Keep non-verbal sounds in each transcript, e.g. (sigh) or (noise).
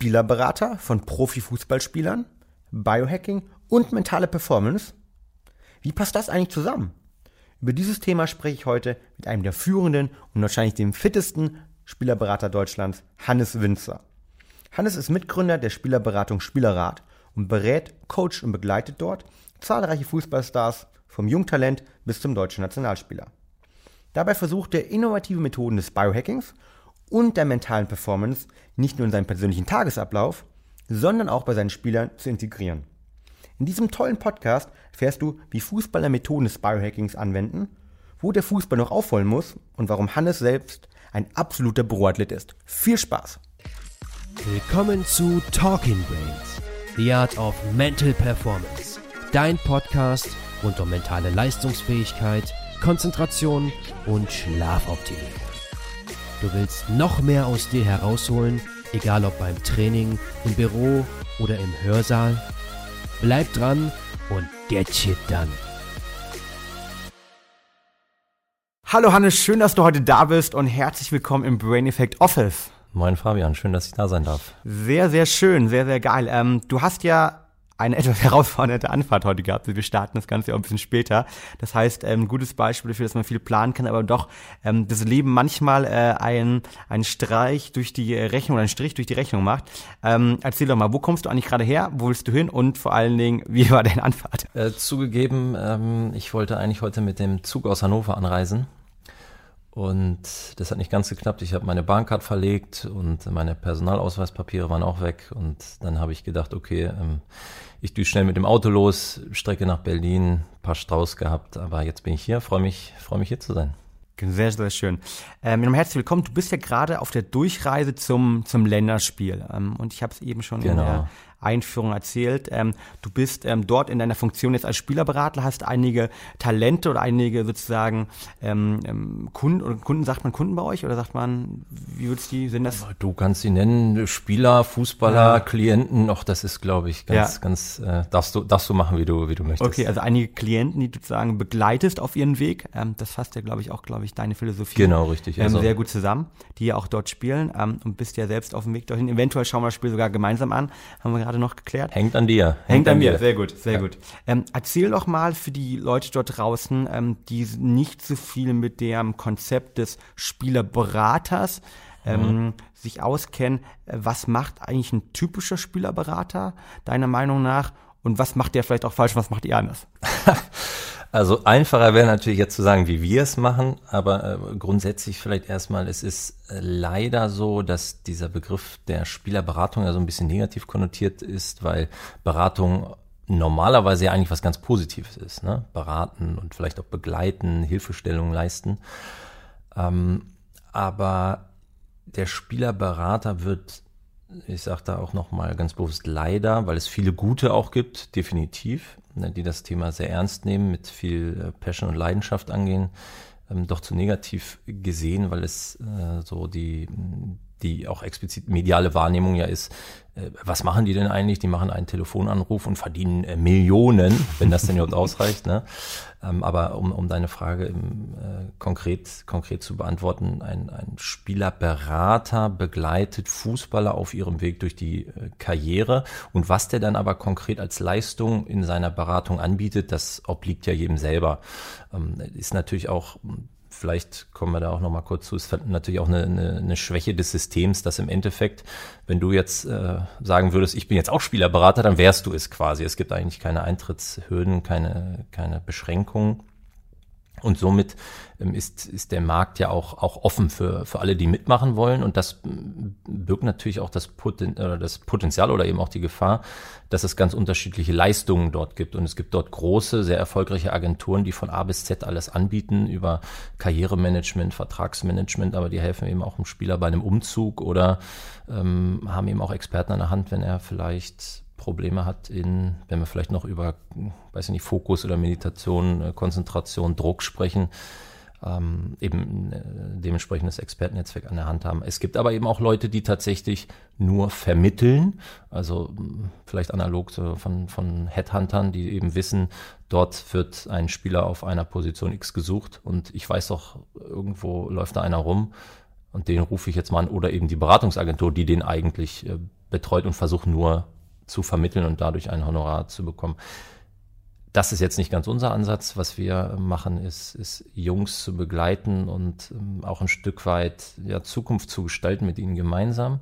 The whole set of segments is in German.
Spielerberater von Profifußballspielern, Biohacking und mentale Performance. Wie passt das eigentlich zusammen? Über dieses Thema spreche ich heute mit einem der führenden und wahrscheinlich dem fittesten Spielerberater Deutschlands, Hannes Winzer. Hannes ist Mitgründer der Spielerberatung Spielerrat und berät, coacht und begleitet dort zahlreiche Fußballstars vom Jungtalent bis zum deutschen Nationalspieler. Dabei versucht er innovative Methoden des Biohackings und der mentalen Performance nicht nur in seinem persönlichen Tagesablauf, sondern auch bei seinen Spielern zu integrieren. In diesem tollen Podcast erfährst du, wie Fußballer Methoden des Biohackings anwenden, wo der Fußball noch aufholen muss und warum Hannes selbst ein absoluter Büroathlet ist. Viel Spaß! Willkommen zu Talking Brains, The Art of Mental Performance, dein Podcast rund um mentale Leistungsfähigkeit, Konzentration und Schlafoptimierung. Du willst noch mehr aus dir herausholen, egal ob beim Training, im Büro oder im Hörsaal? Bleib dran und get shit done. Hallo Hannes, schön, dass du heute da bist und herzlich willkommen im Brain Effect Office. Moin Fabian, schön, dass ich da sein darf. Sehr, sehr schön, sehr, sehr geil. Ähm, du hast ja eine etwas (laughs) herausfordernde Anfahrt heute gehabt. Wir starten das Ganze auch ein bisschen später. Das heißt, ein ähm, gutes Beispiel dafür, dass man viel planen kann, aber doch ähm, das Leben manchmal äh, ein, ein Streich durch die Rechnung oder einen Strich durch die Rechnung macht. Ähm, erzähl doch mal, wo kommst du eigentlich gerade her? Wo willst du hin? Und vor allen Dingen, wie war deine Anfahrt? Äh, zugegeben, ähm, ich wollte eigentlich heute mit dem Zug aus Hannover anreisen. Und das hat nicht ganz geklappt. Ich habe meine Bahncard verlegt und meine Personalausweispapiere waren auch weg. Und dann habe ich gedacht, okay, ähm, ich düse schnell mit dem Auto los, Strecke nach Berlin, paar Strauß gehabt, aber jetzt bin ich hier, freue mich, freue mich hier zu sein. Sehr, sehr schön. Ähm, herzlich willkommen. Du bist ja gerade auf der Durchreise zum, zum Länderspiel. Ähm, und ich habe es eben schon genau. in der Einführung erzählt. Ähm, du bist ähm, dort in deiner Funktion jetzt als Spielerberater, hast einige Talente oder einige sozusagen ähm, ähm Kunden, oder Kunden, sagt man Kunden bei euch oder sagt man, wie würdest du die, sind das? Du kannst sie nennen, Spieler, Fußballer, ja. Klienten, auch das ist, glaube ich, ganz, ja. ganz, äh, darfst du, darfst du machen, wie du, wie du möchtest. Okay, also einige Klienten, die du sozusagen begleitest auf ihren Weg, ähm, das fasst ja, glaube ich, auch, glaube ich, deine Philosophie. Genau, richtig. Ähm, also. sehr gut zusammen, die ja auch dort spielen ähm, und bist ja selbst auf dem Weg dorthin. Eventuell schauen wir das Spiel sogar gemeinsam an, haben wir gerade noch geklärt. Hängt an dir. Hängt, Hängt an, an, mir, sehr gut, sehr ja. gut. Ähm, erzähl doch mal für die Leute dort draußen, ähm, die nicht so viel mit dem Konzept des Spielerberaters ähm, mhm. sich auskennen, äh, was macht eigentlich ein typischer Spielerberater, deiner Meinung nach? Und was macht der vielleicht auch falsch, was macht ihr anders? (laughs) Also einfacher wäre natürlich jetzt zu sagen, wie wir es machen, aber äh, grundsätzlich vielleicht erstmal, es ist äh, leider so, dass dieser Begriff der Spielerberatung ja so ein bisschen negativ konnotiert ist, weil Beratung normalerweise ja eigentlich was ganz Positives ist. Ne? Beraten und vielleicht auch begleiten, Hilfestellungen leisten. Ähm, aber der Spielerberater wird ich sage da auch nochmal ganz bewusst leider, weil es viele gute auch gibt, definitiv, ne, die das Thema sehr ernst nehmen, mit viel äh, Passion und Leidenschaft angehen, ähm, doch zu negativ gesehen, weil es äh, so die, die auch explizit mediale Wahrnehmung ja ist, äh, was machen die denn eigentlich? Die machen einen Telefonanruf und verdienen äh, Millionen, wenn das denn überhaupt ausreicht. Ne? Ähm, aber um, um deine Frage im, äh, konkret, konkret zu beantworten, ein, ein Spielerberater begleitet Fußballer auf ihrem Weg durch die äh, Karriere und was der dann aber konkret als Leistung in seiner Beratung anbietet, das obliegt ja jedem selber. Ähm, ist natürlich auch vielleicht kommen wir da auch noch mal kurz zu, ist natürlich auch eine, eine, eine Schwäche des Systems, dass im Endeffekt, wenn du jetzt äh, sagen würdest, ich bin jetzt auch Spielerberater, dann wärst du es quasi. Es gibt eigentlich keine Eintrittshürden, keine, keine Beschränkungen. Und somit ähm, ist, ist der Markt ja auch, auch offen für, für alle, die mitmachen wollen. Und das birgt natürlich auch das, Poten, das Potenzial oder eben auch die Gefahr, dass es ganz unterschiedliche Leistungen dort gibt. Und es gibt dort große, sehr erfolgreiche Agenturen, die von A bis Z alles anbieten über Karrieremanagement, Vertragsmanagement, aber die helfen eben auch dem Spieler bei einem Umzug oder ähm, haben eben auch Experten an der Hand, wenn er vielleicht Probleme hat in, wenn wir vielleicht noch über, weiß ich nicht, Fokus oder Meditation, äh, Konzentration, Druck sprechen, ähm, eben äh, dementsprechendes Expertennetzwerk an der Hand haben. Es gibt aber eben auch Leute, die tatsächlich nur vermitteln, also vielleicht analog von, von Headhuntern, die eben wissen, dort wird ein Spieler auf einer Position X gesucht und ich weiß doch, irgendwo läuft da einer rum und den rufe ich jetzt mal an oder eben die Beratungsagentur, die den eigentlich äh, betreut und versucht nur zu vermitteln und dadurch ein Honorar zu bekommen. Das ist jetzt nicht ganz unser Ansatz. Was wir machen, ist, ist Jungs zu begleiten und ähm, auch ein Stück weit ja, Zukunft zu gestalten mit ihnen gemeinsam.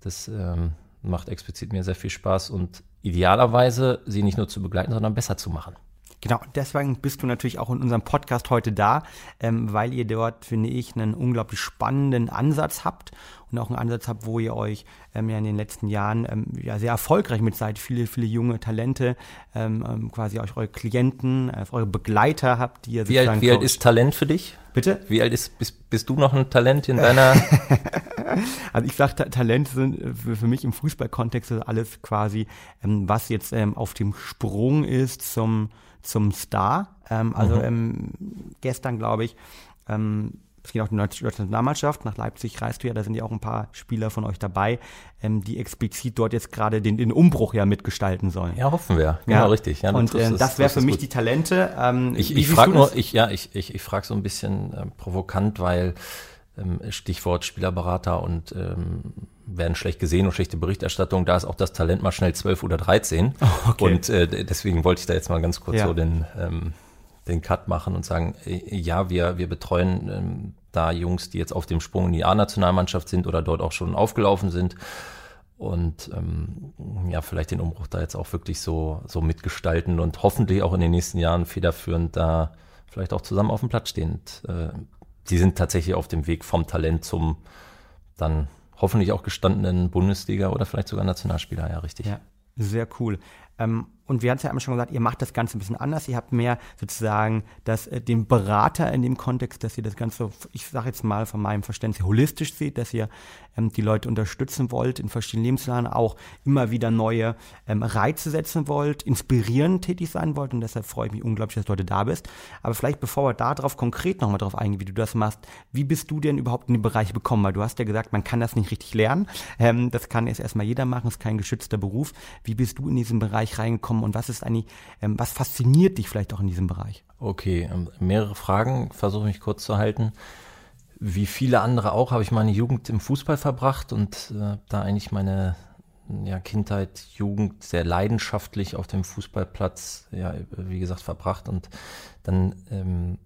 Das ähm, macht explizit mir sehr viel Spaß und idealerweise sie nicht nur zu begleiten, sondern besser zu machen. Genau, deswegen bist du natürlich auch in unserem Podcast heute da, ähm, weil ihr dort, finde ich, einen unglaublich spannenden Ansatz habt und auch einen Ansatz habt, wo ihr euch ähm, ja in den letzten Jahren ähm, ja sehr erfolgreich mit seid, viele, viele junge Talente, ähm, ähm, quasi euch eure Klienten, äh, eure Begleiter habt, die ihr wie alt, wie alt ist Talent für dich? Bitte? Wie alt ist, bist, bist du noch ein Talent in (laughs) deiner? also ich sage, Talent sind äh, für, für mich im Fußballkontext alles quasi, ähm, was jetzt ähm, auf dem Sprung ist zum zum Star. Ähm, also mhm. ähm, gestern, glaube ich, ähm, es geht auch die deutsche Nationalmannschaft, nach Leipzig reist du ja, da sind ja auch ein paar Spieler von euch dabei, ähm, die explizit dort jetzt gerade den, den Umbruch ja mitgestalten sollen. Ja, hoffen wir. Genau, ja. richtig. Ja, und äh, das wäre für mich gut. die Talente. Ähm, ich ich frage nur, ich, ja, ich, ich, ich frage so ein bisschen äh, provokant, weil ähm, Stichwort Spielerberater und ähm, werden schlecht gesehen und schlechte Berichterstattung. Da ist auch das Talent mal schnell 12 oder 13. (laughs) Okay. Und äh, deswegen wollte ich da jetzt mal ganz kurz ja. so den, ähm, den Cut machen und sagen, äh, ja, wir, wir betreuen ähm, da Jungs, die jetzt auf dem Sprung in die A-Nationalmannschaft sind oder dort auch schon aufgelaufen sind. Und ähm, ja, vielleicht den Umbruch da jetzt auch wirklich so, so mitgestalten und hoffentlich auch in den nächsten Jahren federführend da vielleicht auch zusammen auf dem Platz stehend. Äh, die sind tatsächlich auf dem Weg vom Talent zum dann hoffentlich auch gestandenen Bundesliga oder vielleicht sogar Nationalspieler, ja, richtig. Ja, sehr cool. Ähm, und wir hatten es ja immer schon gesagt, ihr macht das Ganze ein bisschen anders. Ihr habt mehr sozusagen das, äh, den Berater in dem Kontext, dass ihr das Ganze, ich sage jetzt mal von meinem Verständnis, holistisch seht, dass ihr ähm, die Leute unterstützen wollt in verschiedenen Lebenslagen, auch immer wieder neue ähm, Reize setzen wollt, inspirierend tätig sein wollt. Und deshalb freue ich mich unglaublich, dass du heute da bist. Aber vielleicht, bevor wir darauf konkret nochmal drauf eingehen, wie du das machst, wie bist du denn überhaupt in den Bereich bekommen? Weil du hast ja gesagt, man kann das nicht richtig lernen. Ähm, das kann jetzt erstmal jeder machen, ist kein geschützter Beruf. Wie bist du in diesen Bereich reingekommen? kommen und was ist eigentlich, ähm, was fasziniert dich vielleicht auch in diesem Bereich? Okay, ähm, mehrere Fragen, versuche mich kurz zu halten. Wie viele andere auch habe ich meine Jugend im Fußball verbracht und äh, da eigentlich meine ja, Kindheit, Jugend sehr leidenschaftlich auf dem Fußballplatz, ja, wie gesagt, verbracht und dann ähm,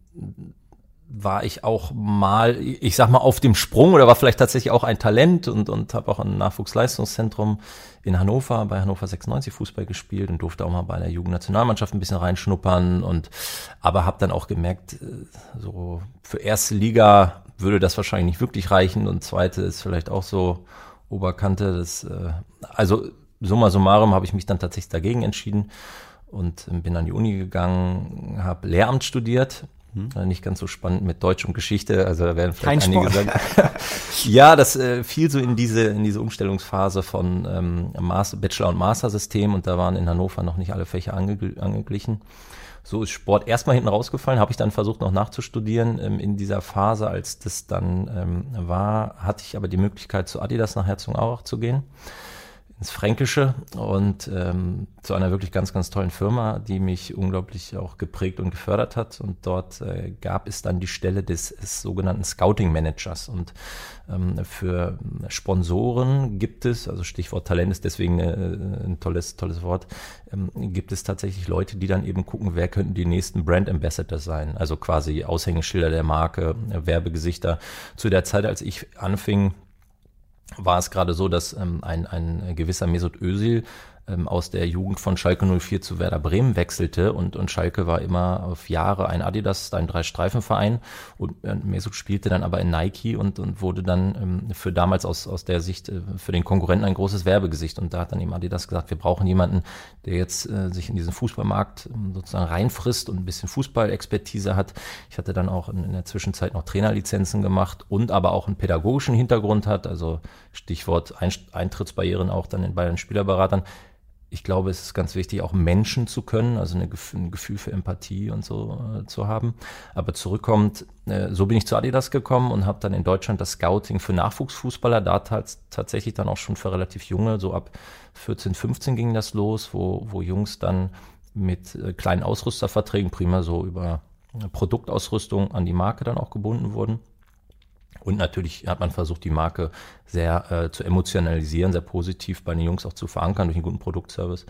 war ich auch mal, ich sag mal, auf dem Sprung oder war vielleicht tatsächlich auch ein Talent und, und habe auch ein Nachwuchsleistungszentrum in Hannover, bei Hannover 96 Fußball gespielt und durfte auch mal bei der Jugendnationalmannschaft ein bisschen reinschnuppern und aber habe dann auch gemerkt, äh, so für erste Liga würde das wahrscheinlich nicht wirklich reichen und zweite ist vielleicht auch so Oberkante. Das, äh, also summa summarum habe ich mich dann tatsächlich dagegen entschieden und bin an die Uni gegangen, habe Lehramt studiert hm. Nicht ganz so spannend mit Deutsch und Geschichte, also da werden vielleicht Kein einige sagen. (laughs) ja, das äh, fiel so in diese, in diese Umstellungsphase von ähm, Master, Bachelor- und Master-System und da waren in Hannover noch nicht alle Fächer ange angeglichen. So ist Sport erstmal hinten rausgefallen, habe ich dann versucht noch nachzustudieren. Ähm, in dieser Phase, als das dann ähm, war, hatte ich aber die Möglichkeit, zu Adidas nach Herzogenaurach zu gehen ins Fränkische und ähm, zu einer wirklich ganz, ganz tollen Firma, die mich unglaublich auch geprägt und gefördert hat. Und dort äh, gab es dann die Stelle des, des sogenannten Scouting Managers. Und ähm, für Sponsoren gibt es, also Stichwort Talent ist deswegen äh, ein tolles, tolles Wort, ähm, gibt es tatsächlich Leute, die dann eben gucken, wer könnten die nächsten Brand Ambassadors sein. Also quasi Aushängeschilder der Marke, äh, Werbegesichter. Zu der Zeit, als ich anfing, war es gerade so, dass ähm, ein, ein gewisser Mesut Özil ähm, aus der Jugend von Schalke 04 zu Werder Bremen wechselte. Und, und Schalke war immer auf Jahre ein Adidas, ein Drei-Streifen-Verein. Und äh, Mesut spielte dann aber in Nike und, und wurde dann ähm, für damals aus, aus der Sicht äh, für den Konkurrenten ein großes Werbegesicht. Und da hat dann eben Adidas gesagt, wir brauchen jemanden, der jetzt äh, sich in diesen Fußballmarkt ähm, sozusagen reinfrisst und ein bisschen Fußballexpertise hat. Ich hatte dann auch in, in der Zwischenzeit noch Trainerlizenzen gemacht und aber auch einen pädagogischen Hintergrund hat, also Stichwort Eintrittsbarrieren auch dann in, bei den Spielerberatern ich glaube, es ist ganz wichtig, auch Menschen zu können, also eine, ein Gefühl für Empathie und so äh, zu haben. Aber zurückkommt, äh, so bin ich zu Adidas gekommen und habe dann in Deutschland das Scouting für Nachwuchsfußballer, da tatsächlich dann auch schon für relativ junge, so ab 14, 15 ging das los, wo, wo Jungs dann mit äh, kleinen Ausrüsterverträgen prima so über Produktausrüstung an die Marke dann auch gebunden wurden. Und natürlich hat man versucht, die Marke sehr äh, zu emotionalisieren, sehr positiv bei den Jungs auch zu verankern durch einen guten Produktservice.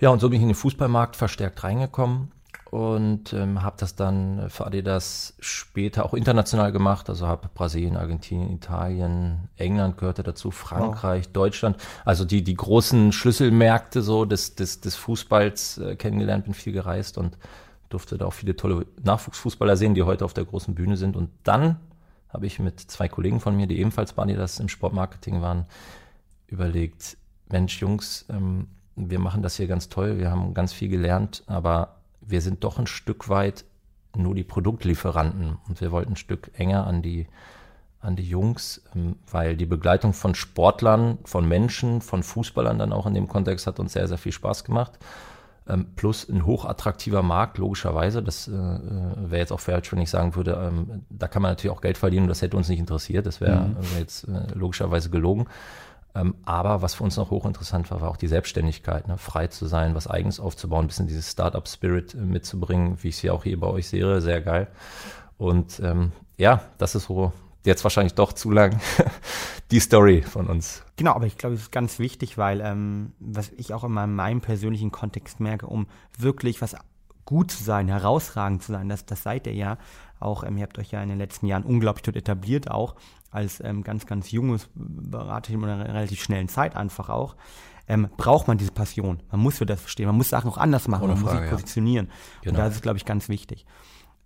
Ja, und so bin ich in den Fußballmarkt verstärkt reingekommen und ähm, habe das dann für Adidas später auch international gemacht. Also habe Brasilien, Argentinien, Italien, England gehörte dazu, Frankreich, wow. Deutschland. Also die, die großen Schlüsselmärkte so des, des, des Fußballs äh, kennengelernt, bin viel gereist und durfte da auch viele tolle Nachwuchsfußballer sehen, die heute auf der großen Bühne sind. Und dann habe ich mit zwei Kollegen von mir, die ebenfalls bei Adidas im Sportmarketing waren, überlegt, Mensch, Jungs, ähm, wir machen das hier ganz toll, wir haben ganz viel gelernt, aber wir sind doch ein Stück weit nur die Produktlieferanten und wir wollten ein Stück enger an die, an die Jungs, ähm, weil die Begleitung von Sportlern, von Menschen, von Fußballern dann auch in dem Kontext hat uns sehr, sehr viel Spaß gemacht. Ähm, plus ein hochattraktiver Markt, logischerweise. Das äh, äh wäre jetzt auch falsch, wenn ich sagen würde, ähm, da kann man natürlich auch Geld verdienen und das hätte uns nicht interessiert. Das wäre mhm. wär jetzt äh, logischerweise gelogen. Ähm, aber was für uns noch hochinteressant war, war auch die Selbstständigkeit, ne? frei zu sein, was Eigenes aufzubauen, ein bisschen dieses Startup-Spirit äh, mitzubringen, wie ich es ja auch hier bei euch sehe, sehr geil. Und ähm, ja, das ist so jetzt wahrscheinlich doch zu lang (laughs) die Story von uns. Genau, aber ich glaube, es ist ganz wichtig, weil ähm, was ich auch in meinem, meinem persönlichen Kontext merke, um wirklich was gut zu sein, herausragend zu sein, das, das seid ihr ja auch, ähm, ihr habt euch ja in den letzten Jahren unglaublich dort etabliert, auch als ähm, ganz, ganz junges Beraterteam in einer relativ schnellen Zeit einfach auch, ähm, braucht man diese Passion. Man muss für das verstehen. Man muss Sachen auch anders machen. Ohne man Frage, muss sich positionieren. Ja. Genau. Und das ist, glaube ich, ganz wichtig.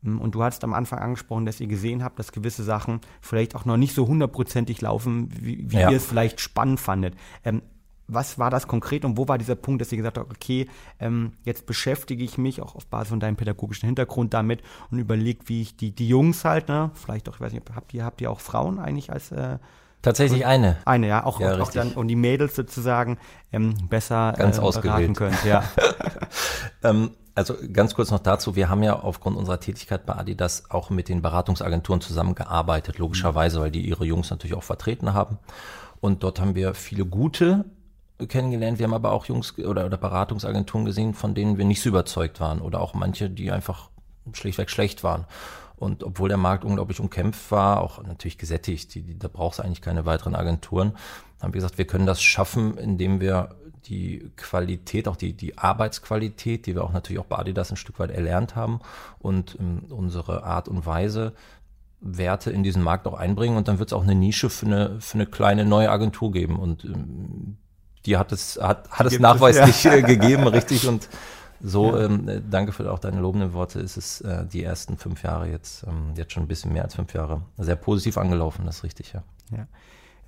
Und du hast am Anfang angesprochen, dass ihr gesehen habt, dass gewisse Sachen vielleicht auch noch nicht so hundertprozentig laufen, wie, wie ja. ihr es vielleicht spannend fandet. Ähm, was war das konkret und wo war dieser Punkt, dass ihr gesagt habt, okay, ähm, jetzt beschäftige ich mich auch auf Basis von deinem pädagogischen Hintergrund damit und überlege, wie ich die, die Jungs halt, ne, vielleicht auch, ich weiß nicht, habt ihr, habt ihr auch Frauen eigentlich als äh, Tatsächlich eine. Eine, ja, auch, ja, auch dann und die Mädels sozusagen ähm, besser ganz äh, ausgewählt können, ja. (laughs) (laughs) ähm, also ganz kurz noch dazu, wir haben ja aufgrund unserer Tätigkeit bei Adidas auch mit den Beratungsagenturen zusammengearbeitet, logischerweise, weil die ihre Jungs natürlich auch vertreten haben. Und dort haben wir viele gute kennengelernt. Wir haben aber auch Jungs oder, oder Beratungsagenturen gesehen, von denen wir nicht so überzeugt waren oder auch manche, die einfach schlichtweg schlecht waren. Und obwohl der Markt unglaublich umkämpft war, auch natürlich gesättigt, die, die, da brauchst du eigentlich keine weiteren Agenturen, haben wir gesagt, wir können das schaffen, indem wir die Qualität, auch die, die Arbeitsqualität, die wir auch natürlich auch bei Adidas ein Stück weit erlernt haben und ähm, unsere Art und Weise, Werte in diesen Markt auch einbringen und dann wird es auch eine Nische für eine, für eine kleine neue Agentur geben und ähm, die hat es, hat, hat es nachweislich ja. Äh, gegeben, (laughs) richtig. Und so, ja. ähm, danke für auch deine lobenden Worte, ist es äh, die ersten fünf Jahre jetzt, ähm, jetzt schon ein bisschen mehr als fünf Jahre, sehr positiv angelaufen, das ist richtig, ja. Ja,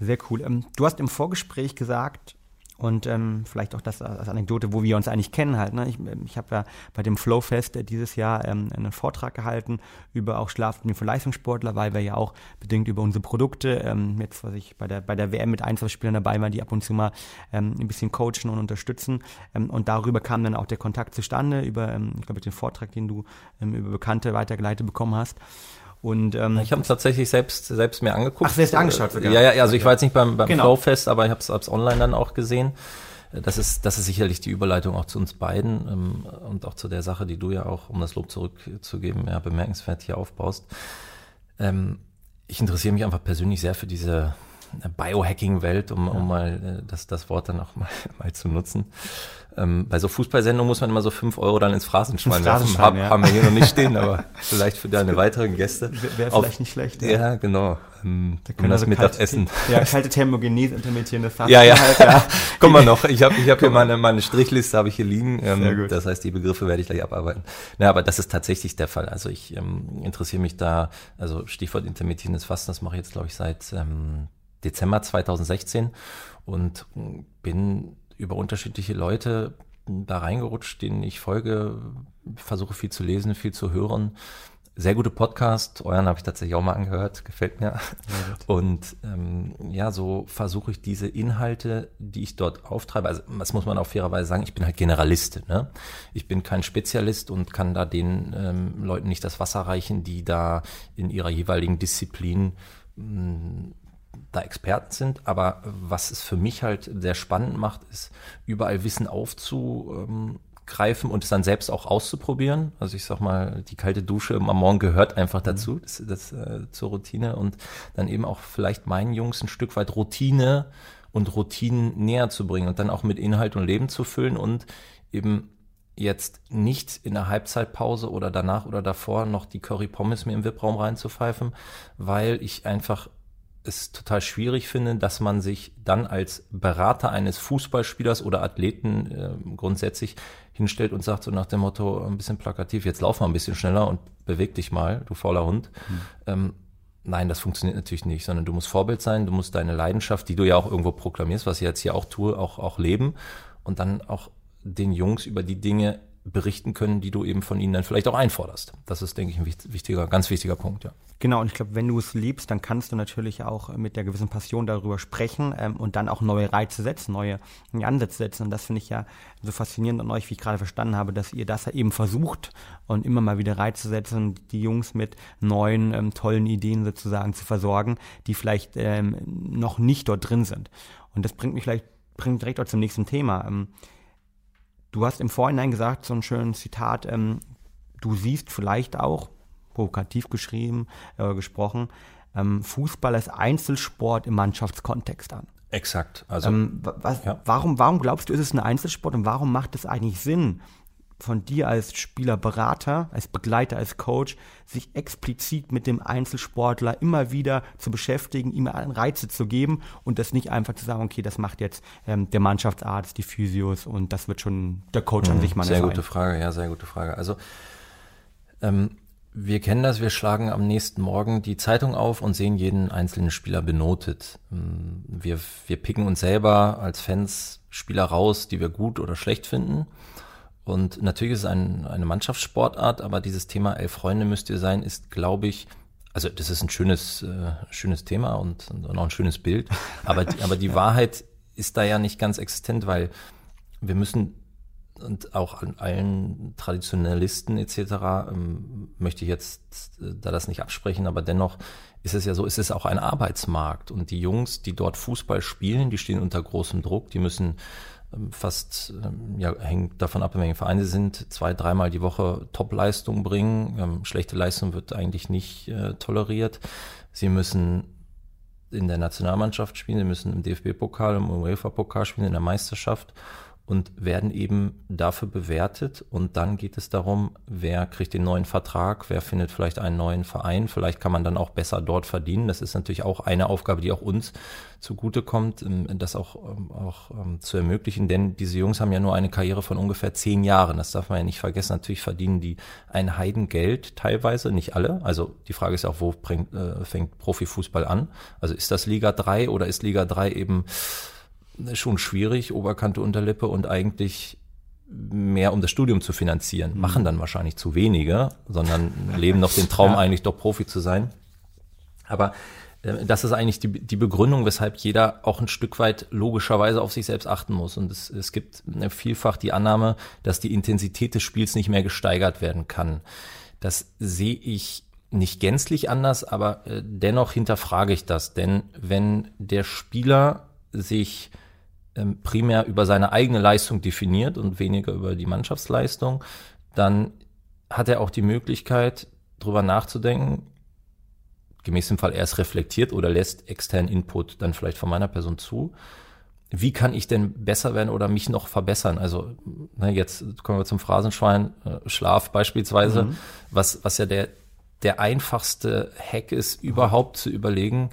sehr cool. Ähm, du hast im Vorgespräch gesagt, und ähm, vielleicht auch das als Anekdote, wo wir uns eigentlich kennen halt. Ne? Ich, ich habe ja bei dem Flowfest äh, dieses Jahr ähm, einen Vortrag gehalten über auch Schlafapnoe für Leistungssportler, weil wir ja auch bedingt über unsere Produkte, ähm, jetzt was ich bei der, bei der WM mit ein, zwei Spielern dabei war, die ab und zu mal ähm, ein bisschen coachen und unterstützen. Ähm, und darüber kam dann auch der Kontakt zustande, über, ähm, ich glaube, den Vortrag, den du ähm, über Bekannte weitergeleitet bekommen hast. Und, ähm, ich habe es tatsächlich selbst, selbst mir angeguckt. Ach, selbst angeschaut sogar. Ja, ja, also ich war jetzt nicht beim, beim genau. Flowfest, aber ich habe es online dann auch gesehen. Das ist, das ist sicherlich die Überleitung auch zu uns beiden ähm, und auch zu der Sache, die du ja auch, um das Lob zurückzugeben, ja, bemerkenswert hier aufbaust. Ähm, ich interessiere mich einfach persönlich sehr für diese Biohacking-Welt, um, um mal äh, das, das Wort dann auch mal, (laughs) mal zu nutzen. Ähm, bei so Fußballsendungen muss man immer so fünf Euro dann ins Phrasenschwein werfen. Hab, ja. Haben wir hier noch nicht stehen, aber (laughs) vielleicht für deine weiteren Gäste. Wäre vielleicht nicht schlecht. Ja, ja genau. Ähm, da können das also Mittagessen. Ja, (laughs) kalte Thermogenese intermittierende Fasten. Ja, ja. Halt, ja. (laughs) Kommen wir noch. Ich habe ich hab hier meine, meine Strichliste habe ich hier liegen. Ähm, Sehr gut. Das heißt, die Begriffe werde ich gleich abarbeiten. Na, aber das ist tatsächlich der Fall. Also ich ähm, interessiere mich da, also Stichwort intermittierendes Fasten, das mache ich jetzt, glaube ich, seit ähm, Dezember 2016 und bin über unterschiedliche Leute da reingerutscht, denen ich folge, versuche viel zu lesen, viel zu hören. Sehr gute Podcast, euren habe ich tatsächlich auch mal angehört, gefällt mir. Und ähm, ja, so versuche ich diese Inhalte, die ich dort auftreibe, also das muss man auch fairerweise sagen, ich bin halt Generalist. Ne? Ich bin kein Spezialist und kann da den ähm, Leuten nicht das Wasser reichen, die da in ihrer jeweiligen Disziplin mh, da Experten sind, aber was es für mich halt sehr spannend macht, ist überall Wissen aufzugreifen greifen und es dann selbst auch auszuprobieren. Also ich sag mal, die kalte Dusche am Morgen gehört einfach dazu, das, das äh, zur Routine. Und dann eben auch vielleicht meinen Jungs ein Stück weit Routine und Routinen näher zu bringen und dann auch mit Inhalt und Leben zu füllen und eben jetzt nicht in der Halbzeitpause oder danach oder davor noch die Curry Pommes mir im VIP-Raum reinzupfeifen, weil ich einfach es total schwierig finde, dass man sich dann als Berater eines Fußballspielers oder Athleten äh, grundsätzlich hinstellt und sagt so nach dem Motto ein bisschen plakativ, jetzt lauf mal ein bisschen schneller und beweg dich mal, du fauler Hund. Mhm. Ähm, nein, das funktioniert natürlich nicht, sondern du musst Vorbild sein, du musst deine Leidenschaft, die du ja auch irgendwo proklamierst, was ich jetzt hier auch tue, auch, auch leben und dann auch den Jungs über die Dinge berichten können, die du eben von ihnen dann vielleicht auch einforderst. Das ist, denke ich, ein wichtiger, ganz wichtiger Punkt, ja. Genau, und ich glaube, wenn du es liebst, dann kannst du natürlich auch mit der gewissen Passion darüber sprechen ähm, und dann auch neue Reize setzen, neue, Ansätze setzen. Und das finde ich ja so faszinierend an euch, wie ich gerade verstanden habe, dass ihr das eben versucht und immer mal wieder Reize setzen, die Jungs mit neuen, ähm, tollen Ideen sozusagen zu versorgen, die vielleicht ähm, noch nicht dort drin sind. Und das bringt mich vielleicht bringt direkt auch zum nächsten Thema. Du hast im Vorhinein gesagt, so ein schönes Zitat, ähm, du siehst vielleicht auch, provokativ geschrieben, äh, gesprochen, ähm, Fußball als Einzelsport im Mannschaftskontext an. Exakt. Also, ähm, was, ja. warum, warum glaubst du, ist es ein Einzelsport und warum macht es eigentlich Sinn, von dir als Spielerberater, als Begleiter, als Coach, sich explizit mit dem Einzelsportler immer wieder zu beschäftigen, ihm Reize zu geben und das nicht einfach zu sagen, okay, das macht jetzt ähm, der Mannschaftsarzt, die Physios und das wird schon der Coach mhm, an sich mal Sehr gute Frage, ja, sehr gute Frage. Also ähm, wir kennen das, wir schlagen am nächsten Morgen die Zeitung auf und sehen jeden einzelnen Spieler benotet. Ähm, wir, wir picken uns selber als Fans Spieler raus, die wir gut oder schlecht finden und natürlich ist es ein, eine Mannschaftssportart, aber dieses Thema elf Freunde müsst ihr sein, ist, glaube ich, also das ist ein schönes, äh, schönes Thema und, und auch ein schönes Bild. Aber, die, aber die (laughs) Wahrheit ist da ja nicht ganz existent, weil wir müssen und auch an allen Traditionalisten etc. Ähm, möchte ich jetzt äh, da das nicht absprechen, aber dennoch ist es ja so, ist es auch ein Arbeitsmarkt und die Jungs, die dort Fußball spielen, die stehen unter großem Druck, die müssen fast, ähm, ja, hängt davon ab, in welchen Vereine sind, zwei, dreimal die Woche Top-Leistung bringen. Ähm, schlechte Leistung wird eigentlich nicht äh, toleriert. Sie müssen in der Nationalmannschaft spielen, sie müssen im DFB-Pokal, im UEFA-Pokal spielen, in der Meisterschaft und werden eben dafür bewertet. Und dann geht es darum, wer kriegt den neuen Vertrag, wer findet vielleicht einen neuen Verein. Vielleicht kann man dann auch besser dort verdienen. Das ist natürlich auch eine Aufgabe, die auch uns zugutekommt, ähm, das auch, ähm, auch ähm, zu ermöglichen. Denn diese Jungs haben ja nur eine Karriere von ungefähr zehn Jahren. Das darf man ja nicht vergessen. Natürlich verdienen die ein Heidengeld teilweise, nicht alle. Also die Frage ist auch, wo bringt, äh, fängt Profifußball an? Also ist das Liga 3 oder ist Liga 3 eben schon schwierig, Oberkante, Unterlippe und eigentlich mehr um das Studium zu finanzieren. Mhm. Machen dann wahrscheinlich zu wenige, sondern (laughs) leben noch den Traum ja. eigentlich doch Profi zu sein. Aber äh, das ist eigentlich die, die Begründung, weshalb jeder auch ein Stück weit logischerweise auf sich selbst achten muss. Und es, es gibt äh, vielfach die Annahme, dass die Intensität des Spiels nicht mehr gesteigert werden kann. Das sehe ich nicht gänzlich anders, aber äh, dennoch hinterfrage ich das. Denn wenn der Spieler sich ähm, primär über seine eigene Leistung definiert und weniger über die Mannschaftsleistung, dann hat er auch die Möglichkeit, drüber nachzudenken, gemäß dem Fall er es reflektiert oder lässt externen Input dann vielleicht von meiner Person zu. Wie kann ich denn besser werden oder mich noch verbessern? Also ne, jetzt kommen wir zum Phrasenschwein, äh, Schlaf beispielsweise, mhm. was, was ja der, der einfachste Hack ist, überhaupt zu überlegen,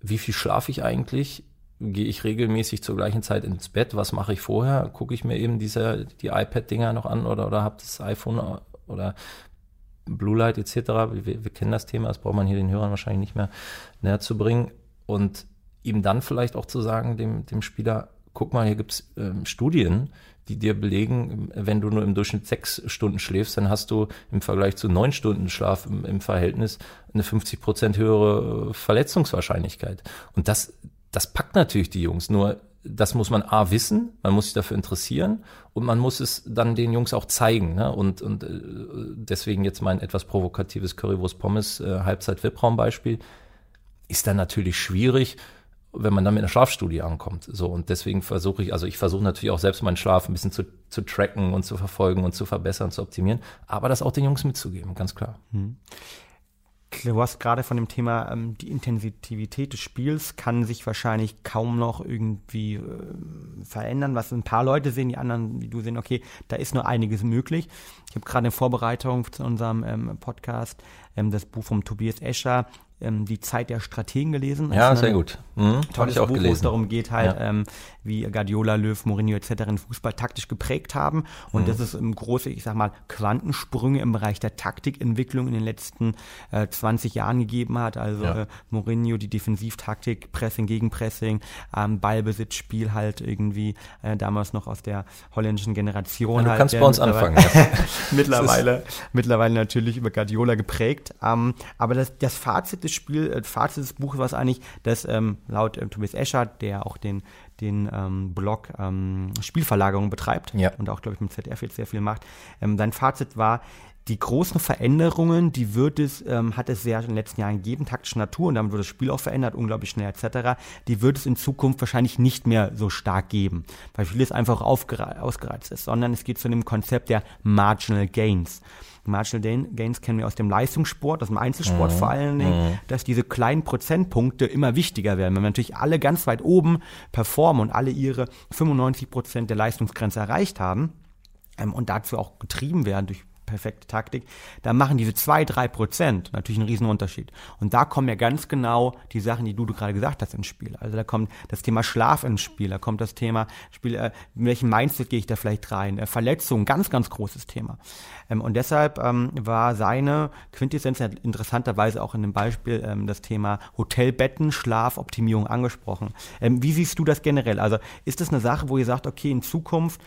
wie viel schlafe ich eigentlich? Gehe ich regelmäßig zur gleichen Zeit ins Bett. Was mache ich vorher? Gucke ich mir eben diese, die iPad-Dinger noch an oder, oder habe das iPhone oder Blue Light etc. Wir, wir, kennen das Thema, das braucht man hier den Hörern wahrscheinlich nicht mehr näher zu bringen. Und ihm dann vielleicht auch zu sagen, dem, dem Spieler, guck mal, hier gibt's ähm, Studien, die dir belegen, wenn du nur im Durchschnitt sechs Stunden schläfst, dann hast du im Vergleich zu neun Stunden Schlaf im, im Verhältnis eine 50 Prozent höhere Verletzungswahrscheinlichkeit. Und das, das packt natürlich die Jungs. Nur das muss man A wissen, man muss sich dafür interessieren und man muss es dann den Jungs auch zeigen. Ne? Und, und äh, deswegen jetzt mein etwas provokatives Currywurst Pommes äh, Halbzeit Vibraum Beispiel ist dann natürlich schwierig wenn man dann mit einer Schlafstudie ankommt. So, und deswegen versuche ich, also ich versuche natürlich auch selbst meinen Schlaf ein bisschen zu, zu tracken und zu verfolgen und zu verbessern, zu optimieren, aber das auch den Jungs mitzugeben, ganz klar. Hm. Du hast gerade von dem Thema, ähm, die Intensivität des Spiels kann sich wahrscheinlich kaum noch irgendwie äh, verändern. Was ein paar Leute sehen, die anderen, wie du sehen, okay, da ist nur einiges möglich. Ich habe gerade in Vorbereitung zu unserem ähm, Podcast ähm, das Buch von Tobias Escher, ähm, die Zeit der Strategen gelesen. Ja, sehr gut. Mhm, tolles ich auch Buch, gelesen. wo es darum geht halt, ja. ähm, wie Guardiola, Löw, Mourinho etc. den Fußball taktisch geprägt haben und mhm. dass es im große, ich sag mal, Quantensprünge im Bereich der Taktikentwicklung in den letzten äh, 20 Jahren gegeben hat. Also ja. äh, Mourinho, die Defensivtaktik, Pressing, Gegenpressing, ähm, Ballbesitzspiel halt irgendwie äh, damals noch aus der holländischen Generation. Ja, du halt, kannst bei uns anfangen. (laughs) mittlerweile, mittlerweile natürlich über Guardiola geprägt. Ähm, aber das, das Fazit des Spiels, äh, Fazit des Buches war eigentlich, dass ähm, laut äh, Tobias Escher, der auch den den ähm, Blog ähm, Spielverlagerung betreibt ja. und auch, glaube ich, mit ZDF jetzt sehr viel macht. Ähm, sein Fazit war, die großen Veränderungen, die wird es, ähm, hat es sehr in den letzten Jahren gegeben, taktische Natur, und damit wird das Spiel auch verändert, unglaublich schnell etc., die wird es in Zukunft wahrscheinlich nicht mehr so stark geben, weil vieles einfach ausgereizt ist, sondern es geht zu dem Konzept der Marginal Gains. Marginal Gains kennen wir aus dem Leistungssport, aus dem Einzelsport mhm. vor allen Dingen, mhm. dass diese kleinen Prozentpunkte immer wichtiger werden. Wenn wir natürlich alle ganz weit oben performen und alle ihre 95 Prozent der Leistungsgrenze erreicht haben, ähm, und dazu auch getrieben werden durch perfekte Taktik, da machen diese zwei, drei Prozent natürlich einen riesen Unterschied. Und da kommen ja ganz genau die Sachen, die du, du gerade gesagt hast, ins Spiel. Also da kommt das Thema Schlaf ins Spiel, da kommt das Thema Spiel, äh, in welchem Mindset gehe ich da vielleicht rein, äh, Verletzungen, ganz, ganz großes Thema. Ähm, und deshalb ähm, war seine Quintessenz interessanterweise auch in dem Beispiel ähm, das Thema Hotelbetten, Schlafoptimierung angesprochen. Ähm, wie siehst du das generell? Also ist das eine Sache, wo ihr sagt, okay, in Zukunft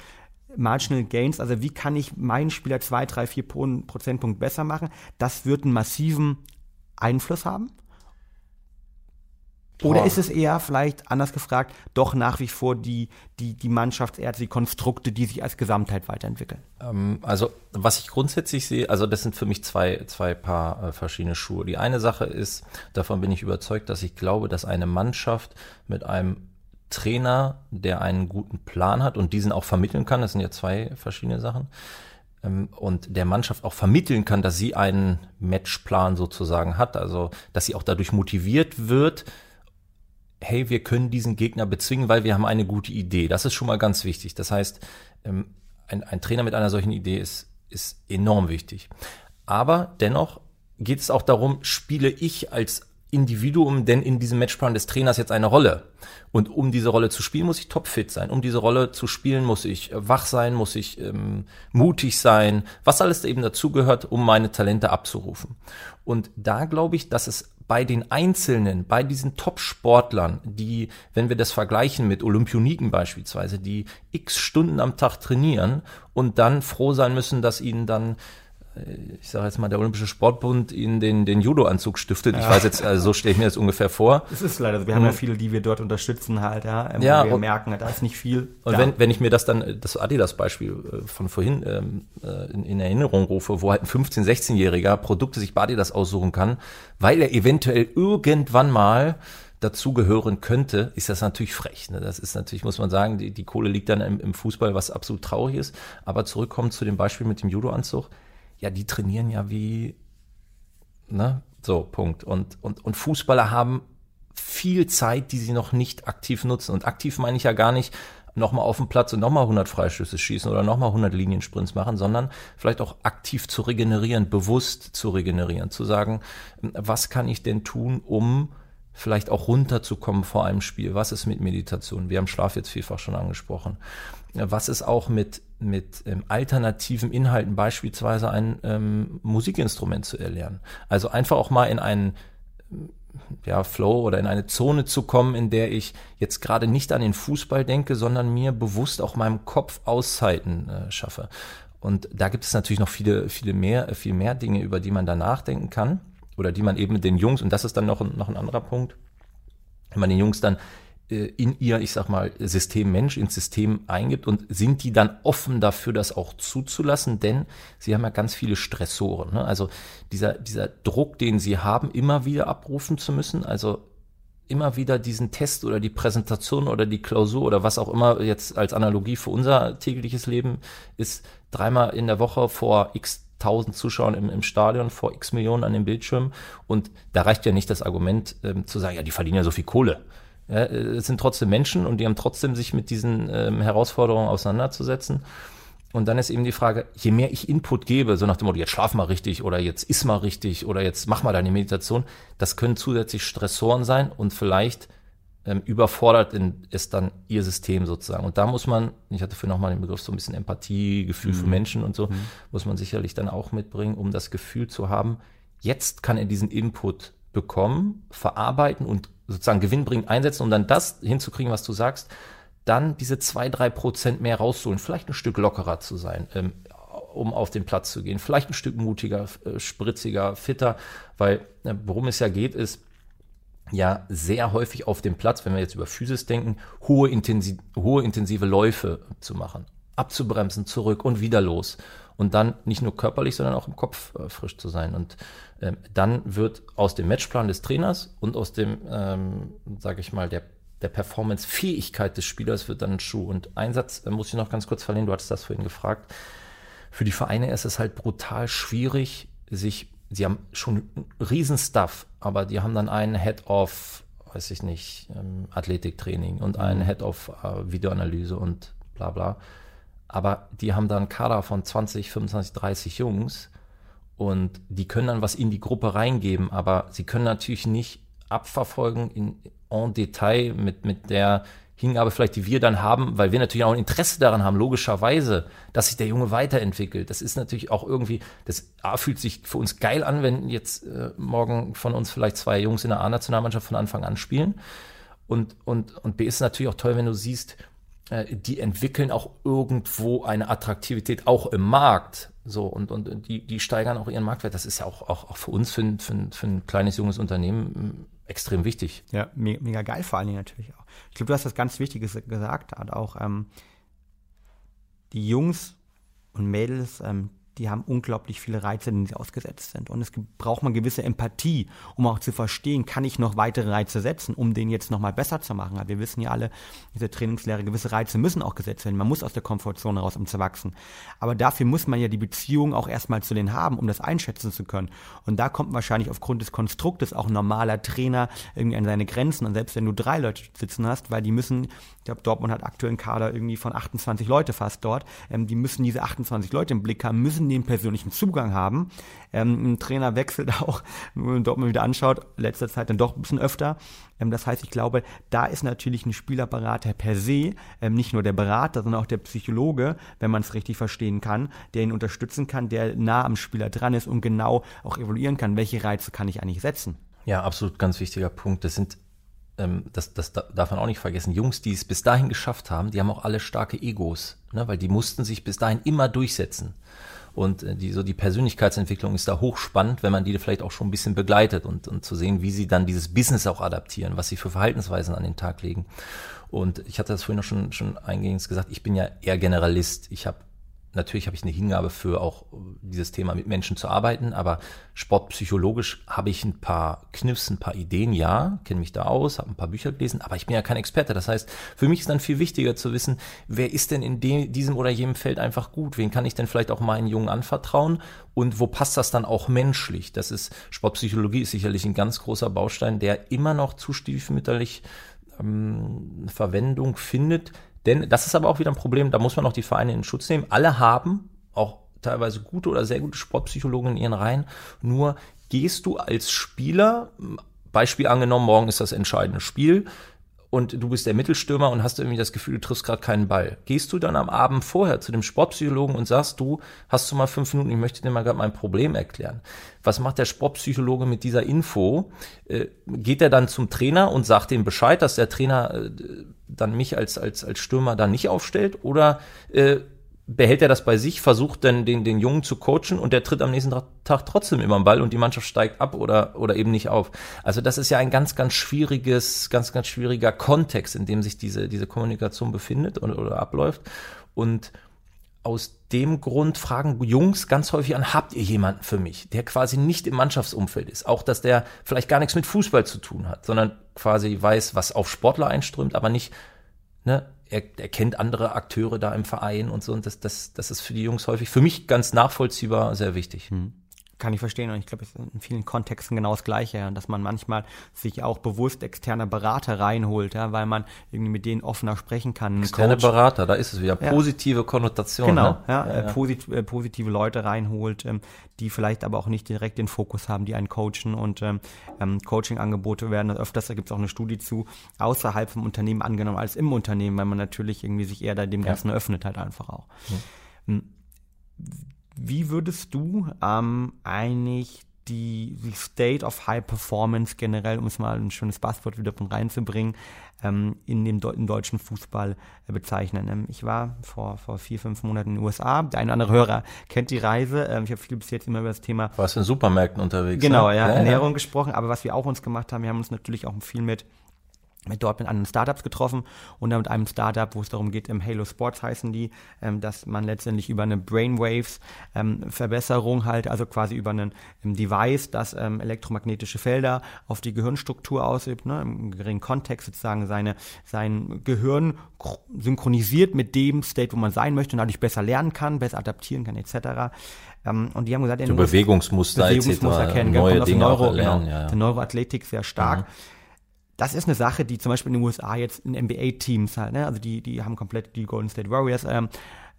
Marginal Gains, also wie kann ich meinen Spieler zwei, drei, vier Prozentpunkt besser machen, das wird einen massiven Einfluss haben? Oder ist es eher vielleicht anders gefragt, doch nach wie vor die, die, die Mannschaftsärzte, die Konstrukte, die sich als Gesamtheit weiterentwickeln? Ähm, also, was ich grundsätzlich sehe, also das sind für mich zwei, zwei Paar äh, verschiedene Schuhe. Die eine Sache ist, davon bin ich überzeugt, dass ich glaube, dass eine Mannschaft mit einem Trainer, der einen guten Plan hat und diesen auch vermitteln kann, das sind ja zwei verschiedene Sachen, ähm, und der Mannschaft auch vermitteln kann, dass sie einen Matchplan sozusagen hat, also dass sie auch dadurch motiviert wird, hey, wir können diesen Gegner bezwingen, weil wir haben eine gute Idee. Das ist schon mal ganz wichtig. Das heißt, ähm, ein, ein Trainer mit einer solchen Idee ist, ist enorm wichtig. Aber dennoch geht es auch darum, spiele ich als Individuum denn in diesem Matchplan des Trainers jetzt eine Rolle? Und um diese Rolle zu spielen, muss ich topfit sein. Um diese Rolle zu spielen, muss ich äh, wach sein, muss ich ähm, mutig sein, was alles eben dazugehört, um meine Talente abzurufen. Und da glaube ich, dass es bei den Einzelnen, bei diesen Top-Sportlern, die, wenn wir das vergleichen mit Olympioniken beispielsweise, die x Stunden am Tag trainieren und dann froh sein müssen, dass ihnen dann ich sage jetzt mal, der Olympische Sportbund ihnen den, den Judo-Anzug stiftet. Ja. Ich weiß jetzt, also so stelle ich mir das ungefähr vor. Es ist leider so. Wir haben ja viele, die wir dort unterstützen halt, ja. Ähm, ja wir merken, da ist nicht viel. Und wenn, wenn ich mir das dann, das Adidas-Beispiel äh, von vorhin ähm, äh, in, in Erinnerung rufe, wo halt ein 15-, 16-Jähriger Produkte sich bei Adidas aussuchen kann, weil er eventuell irgendwann mal dazugehören könnte, ist das natürlich frech. Ne? Das ist natürlich, muss man sagen, die, die Kohle liegt dann im, im Fußball, was absolut traurig ist. Aber zurückkommen zu dem Beispiel mit dem Judo-Anzug ja, die trainieren ja wie, ne, so, Punkt. Und, und, und Fußballer haben viel Zeit, die sie noch nicht aktiv nutzen. Und aktiv meine ich ja gar nicht, nochmal auf dem Platz und nochmal 100 Freischüsse schießen oder nochmal 100 Liniensprints machen, sondern vielleicht auch aktiv zu regenerieren, bewusst zu regenerieren, zu sagen, was kann ich denn tun, um vielleicht auch runterzukommen vor einem Spiel? Was ist mit Meditation? Wir haben Schlaf jetzt vielfach schon angesprochen. Was ist auch mit mit ähm, alternativen Inhalten beispielsweise ein ähm, Musikinstrument zu erlernen. Also einfach auch mal in einen ja, Flow oder in eine Zone zu kommen, in der ich jetzt gerade nicht an den Fußball denke, sondern mir bewusst auch meinem Kopf Auszeiten äh, schaffe. Und da gibt es natürlich noch viele, viele mehr, viel mehr Dinge, über die man da nachdenken kann oder die man eben mit den Jungs, und das ist dann noch, noch ein anderer Punkt, wenn man den Jungs dann in ihr, ich sag mal, System Mensch ins System eingibt und sind die dann offen dafür, das auch zuzulassen, denn sie haben ja ganz viele Stressoren. Ne? Also dieser, dieser Druck, den sie haben, immer wieder abrufen zu müssen, also immer wieder diesen Test oder die Präsentation oder die Klausur oder was auch immer jetzt als Analogie für unser tägliches Leben ist, dreimal in der Woche vor x tausend Zuschauern im, im Stadion, vor x Millionen an dem Bildschirm. Und da reicht ja nicht das Argument ähm, zu sagen, ja, die verdienen ja so viel Kohle. Ja, es sind trotzdem Menschen und die haben trotzdem sich mit diesen ähm, Herausforderungen auseinanderzusetzen. Und dann ist eben die Frage, je mehr ich Input gebe, so nach dem Motto, jetzt schlaf mal richtig oder jetzt iss mal richtig oder jetzt mach mal deine Meditation, das können zusätzlich Stressoren sein und vielleicht ähm, überfordert ist dann ihr System sozusagen. Und da muss man, ich hatte für nochmal den Begriff so ein bisschen Empathie, Gefühl mhm. für Menschen und so, mhm. muss man sicherlich dann auch mitbringen, um das Gefühl zu haben, jetzt kann er diesen Input bekommen, verarbeiten und sozusagen gewinnbringend einsetzen, um dann das hinzukriegen, was du sagst, dann diese zwei, drei Prozent mehr rauszuholen, vielleicht ein Stück lockerer zu sein, ähm, um auf den Platz zu gehen, vielleicht ein Stück mutiger, äh, spritziger, fitter, weil äh, worum es ja geht, ist, ja sehr häufig auf dem Platz, wenn wir jetzt über Physis denken, hohe, intensi hohe intensive Läufe zu machen, abzubremsen, zurück und wieder los. Und dann nicht nur körperlich, sondern auch im Kopf äh, frisch zu sein. Und ähm, dann wird aus dem Matchplan des Trainers und aus dem, ähm, sage ich mal, der der Performance-Fähigkeit des Spielers wird dann ein Schuh. Und Einsatz äh, muss ich noch ganz kurz verlieren, du hattest das vorhin gefragt. Für die Vereine ist es halt brutal schwierig, sich, sie haben schon riesen Stuff, aber die haben dann einen Head of, weiß ich nicht, ähm, Athletiktraining und einen mhm. Head of äh, Videoanalyse und bla bla. Aber die haben dann einen Kader von 20, 25, 30 Jungs und die können dann was in die Gruppe reingeben, aber sie können natürlich nicht abverfolgen in, en Detail mit, mit der Hingabe vielleicht, die wir dann haben, weil wir natürlich auch ein Interesse daran haben, logischerweise, dass sich der Junge weiterentwickelt. Das ist natürlich auch irgendwie, das A, fühlt sich für uns geil an, wenn jetzt äh, morgen von uns vielleicht zwei Jungs in der A-Nationalmannschaft von Anfang an spielen. Und, und, und B ist natürlich auch toll, wenn du siehst, die entwickeln auch irgendwo eine Attraktivität auch im Markt. So, und, und die, die steigern auch ihren Marktwert. Das ist ja auch, auch, auch für uns, für ein, für, ein, für ein kleines, junges Unternehmen extrem wichtig. Ja, me mega geil vor allen Dingen natürlich auch. Ich glaube, du hast das ganz Wichtiges gesagt, hat auch ähm, die Jungs und Mädels, ähm, die haben unglaublich viele Reize, denen sie ausgesetzt sind. Und es braucht man gewisse Empathie, um auch zu verstehen, kann ich noch weitere Reize setzen, um den jetzt nochmal besser zu machen. Wir wissen ja alle, diese Trainingslehre, gewisse Reize müssen auch gesetzt werden. Man muss aus der Komfortzone raus, um zu wachsen. Aber dafür muss man ja die Beziehung auch erstmal zu denen haben, um das einschätzen zu können. Und da kommt wahrscheinlich aufgrund des Konstruktes auch ein normaler Trainer irgendwie an seine Grenzen. Und selbst wenn du drei Leute sitzen hast, weil die müssen, glaube, Dortmund hat aktuell einen Kader irgendwie von 28 Leute fast dort, ähm, die müssen diese 28 Leute im Blick haben, müssen den persönlichen Zugang haben. Ähm, ein Trainer wechselt (laughs) auch, wenn man dort mal wieder anschaut, letzter Zeit dann doch ein bisschen öfter. Ähm, das heißt, ich glaube, da ist natürlich ein Spielerberater per se, ähm, nicht nur der Berater, sondern auch der Psychologe, wenn man es richtig verstehen kann, der ihn unterstützen kann, der nah am Spieler dran ist und genau auch evaluieren kann, welche Reize kann ich eigentlich setzen. Ja, absolut ganz wichtiger Punkt. Das sind ähm, das, das darf man auch nicht vergessen, Jungs, die es bis dahin geschafft haben, die haben auch alle starke Egos, ne? weil die mussten sich bis dahin immer durchsetzen. Und äh, die, so die Persönlichkeitsentwicklung ist da hochspannend, wenn man die vielleicht auch schon ein bisschen begleitet und, und zu sehen, wie sie dann dieses Business auch adaptieren, was sie für Verhaltensweisen an den Tag legen. Und ich hatte das vorhin auch schon, schon eingehend gesagt, ich bin ja eher Generalist. Ich habe natürlich habe ich eine Hingabe für auch dieses Thema mit Menschen zu arbeiten, aber sportpsychologisch habe ich ein paar Kniffs, ein paar Ideen, ja, kenne mich da aus, habe ein paar Bücher gelesen, aber ich bin ja kein Experte. Das heißt, für mich ist dann viel wichtiger zu wissen, wer ist denn in dem, diesem oder jenem Feld einfach gut? Wen kann ich denn vielleicht auch meinen Jungen anvertrauen? Und wo passt das dann auch menschlich? Das ist, Sportpsychologie ist sicherlich ein ganz großer Baustein, der immer noch zu stiefmütterlich ähm, Verwendung findet denn das ist aber auch wieder ein Problem, da muss man auch die Vereine in Schutz nehmen. Alle haben auch teilweise gute oder sehr gute Sportpsychologen in ihren Reihen. Nur gehst du als Spieler, Beispiel angenommen, morgen ist das entscheidende Spiel, und du bist der Mittelstürmer und hast irgendwie das Gefühl, du triffst gerade keinen Ball. Gehst du dann am Abend vorher zu dem Sportpsychologen und sagst, du hast du mal fünf Minuten, ich möchte dir mal gerade mein Problem erklären. Was macht der Sportpsychologe mit dieser Info? Äh, geht er dann zum Trainer und sagt dem Bescheid, dass der Trainer äh, dann mich als, als, als Stürmer dann nicht aufstellt? Oder äh, behält er das bei sich, versucht dann den, den Jungen zu coachen und der tritt am nächsten Tag trotzdem immer im Ball und die Mannschaft steigt ab oder, oder eben nicht auf. Also das ist ja ein ganz, ganz schwieriges, ganz, ganz schwieriger Kontext, in dem sich diese, diese Kommunikation befindet oder, oder abläuft. Und aus dem Grund fragen Jungs ganz häufig an, habt ihr jemanden für mich, der quasi nicht im Mannschaftsumfeld ist? Auch, dass der vielleicht gar nichts mit Fußball zu tun hat, sondern quasi weiß, was auf Sportler einströmt, aber nicht, ne, er, er kennt andere Akteure da im Verein und so. Und das, das, das ist für die Jungs häufig, für mich ganz nachvollziehbar, sehr wichtig. Hm. Kann ich verstehen und ich glaube, es ist in vielen Kontexten genau das Gleiche, ja, dass man manchmal sich auch bewusst externe Berater reinholt, ja, weil man irgendwie mit denen offener sprechen kann. Externe Coach, Berater, da ist es wieder positive ja. Konnotation. Genau, ne? ja, ja, äh, posit äh, positive Leute reinholt, ähm, die vielleicht aber auch nicht direkt den Fokus haben, die einen coachen und ähm, ähm Coaching-Angebote werden öfters, da gibt es auch eine Studie zu, außerhalb vom Unternehmen angenommen als im Unternehmen, weil man natürlich irgendwie sich eher da dem Ganzen öffnet halt einfach auch. Mhm wie würdest du ähm, eigentlich die, die State of High Performance generell, um es mal ein schönes Passwort wieder von reinzubringen, ähm, in dem im deutschen Fußball äh, bezeichnen. Ähm, ich war vor, vor vier, fünf Monaten in den USA. Der eine oder andere Hörer kennt die Reise. Ähm, ich habe viel bis jetzt immer über das Thema. Warst in Supermärkten unterwegs? Genau, ne? ja, ja, Ernährung ja. gesprochen. Aber was wir auch uns gemacht haben, wir haben uns natürlich auch viel mit dort mit anderen Startups getroffen und dann mit einem Startup, wo es darum geht, im Halo Sports heißen die, ähm, dass man letztendlich über eine Brainwaves ähm, Verbesserung halt, also quasi über einen um Device, das ähm, elektromagnetische Felder auf die Gehirnstruktur ausübt, ne, im geringen Kontext sozusagen seine, sein Gehirn synchronisiert mit dem State, wo man sein möchte und dadurch besser lernen kann, besser adaptieren kann, etc. Ähm, und die haben gesagt, so Bewegungsmuster, Bewegungsmuster erkennen, neue Dinge Neuro, erlernen, genau, ja, ja. Neuroathletik sehr stark. Mhm das ist eine Sache, die zum Beispiel in den USA jetzt in NBA-Teams halt, ne? also die, die haben komplett die Golden State Warriors ähm,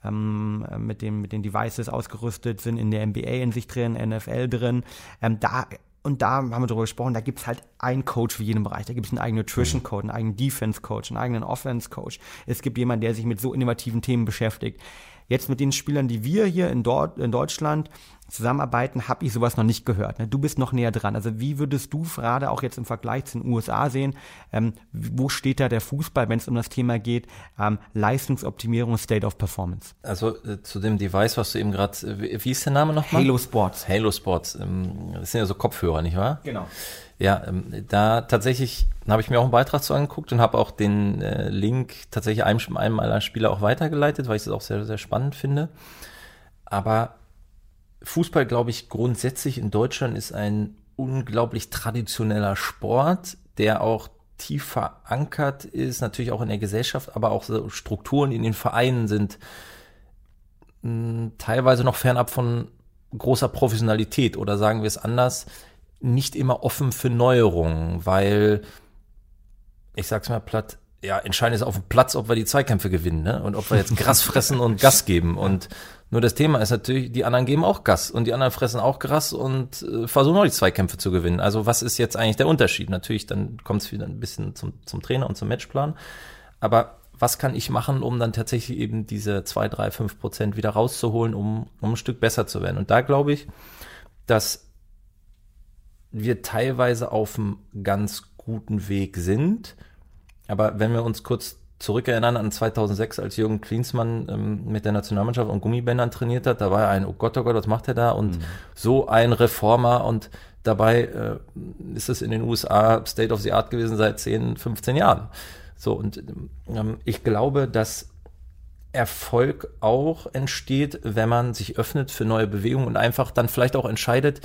ähm, mit, dem, mit den Devices ausgerüstet, sind in der NBA in sich drin, NFL drin. Ähm, da und da haben wir darüber gesprochen, da gibt es halt einen Coach für jeden Bereich. Da gibt es einen eigenen Nutrition Coach, einen eigenen Defense Coach, einen eigenen Offense Coach. Es gibt jemanden, der sich mit so innovativen Themen beschäftigt. Jetzt mit den Spielern, die wir hier in, dort, in Deutschland zusammenarbeiten, habe ich sowas noch nicht gehört. Ne? Du bist noch näher dran. Also wie würdest du gerade auch jetzt im Vergleich zu den USA sehen, ähm, wo steht da der Fußball, wenn es um das Thema geht, ähm, Leistungsoptimierung, State of Performance? Also äh, zu dem Device, was du eben gerade, wie, wie ist der Name nochmal? Halo Sports. Halo Sports. Ähm, das sind ja so Kopfhörer, nicht wahr? Genau. Ja, ähm, da tatsächlich habe ich mir auch einen Beitrag zu angeguckt und habe auch den äh, Link tatsächlich einem, einem meiner Spieler auch weitergeleitet, weil ich es auch sehr, sehr spannend finde. Aber Fußball, glaube ich, grundsätzlich in Deutschland ist ein unglaublich traditioneller Sport, der auch tief verankert ist, natürlich auch in der Gesellschaft, aber auch Strukturen in den Vereinen sind hm, teilweise noch fernab von großer Professionalität. Oder sagen wir es anders, nicht immer offen für Neuerungen, weil, ich sag's mal platt, ja, entscheidend ist auf dem Platz, ob wir die Zweikämpfe gewinnen, ne? Und ob wir jetzt Gras fressen und Gas geben. Und nur das Thema ist natürlich, die anderen geben auch Gas und die anderen fressen auch Gras und äh, versuchen auch die Zweikämpfe zu gewinnen. Also was ist jetzt eigentlich der Unterschied? Natürlich, dann kommt es wieder ein bisschen zum, zum Trainer und zum Matchplan. Aber was kann ich machen, um dann tatsächlich eben diese zwei, drei, fünf Prozent wieder rauszuholen, um, um ein Stück besser zu werden? Und da glaube ich, dass wir teilweise auf einem ganz guten Weg sind. Aber wenn wir uns kurz zurückerinnern an 2006, als Jürgen Klinsmann ähm, mit der Nationalmannschaft und Gummibändern trainiert hat, da war er ein, oh Gott, oh Gott, was macht er da? Und mhm. so ein Reformer und dabei äh, ist es in den USA State of the Art gewesen seit 10, 15 Jahren. So, und ähm, ich glaube, dass Erfolg auch entsteht, wenn man sich öffnet für neue Bewegungen und einfach dann vielleicht auch entscheidet,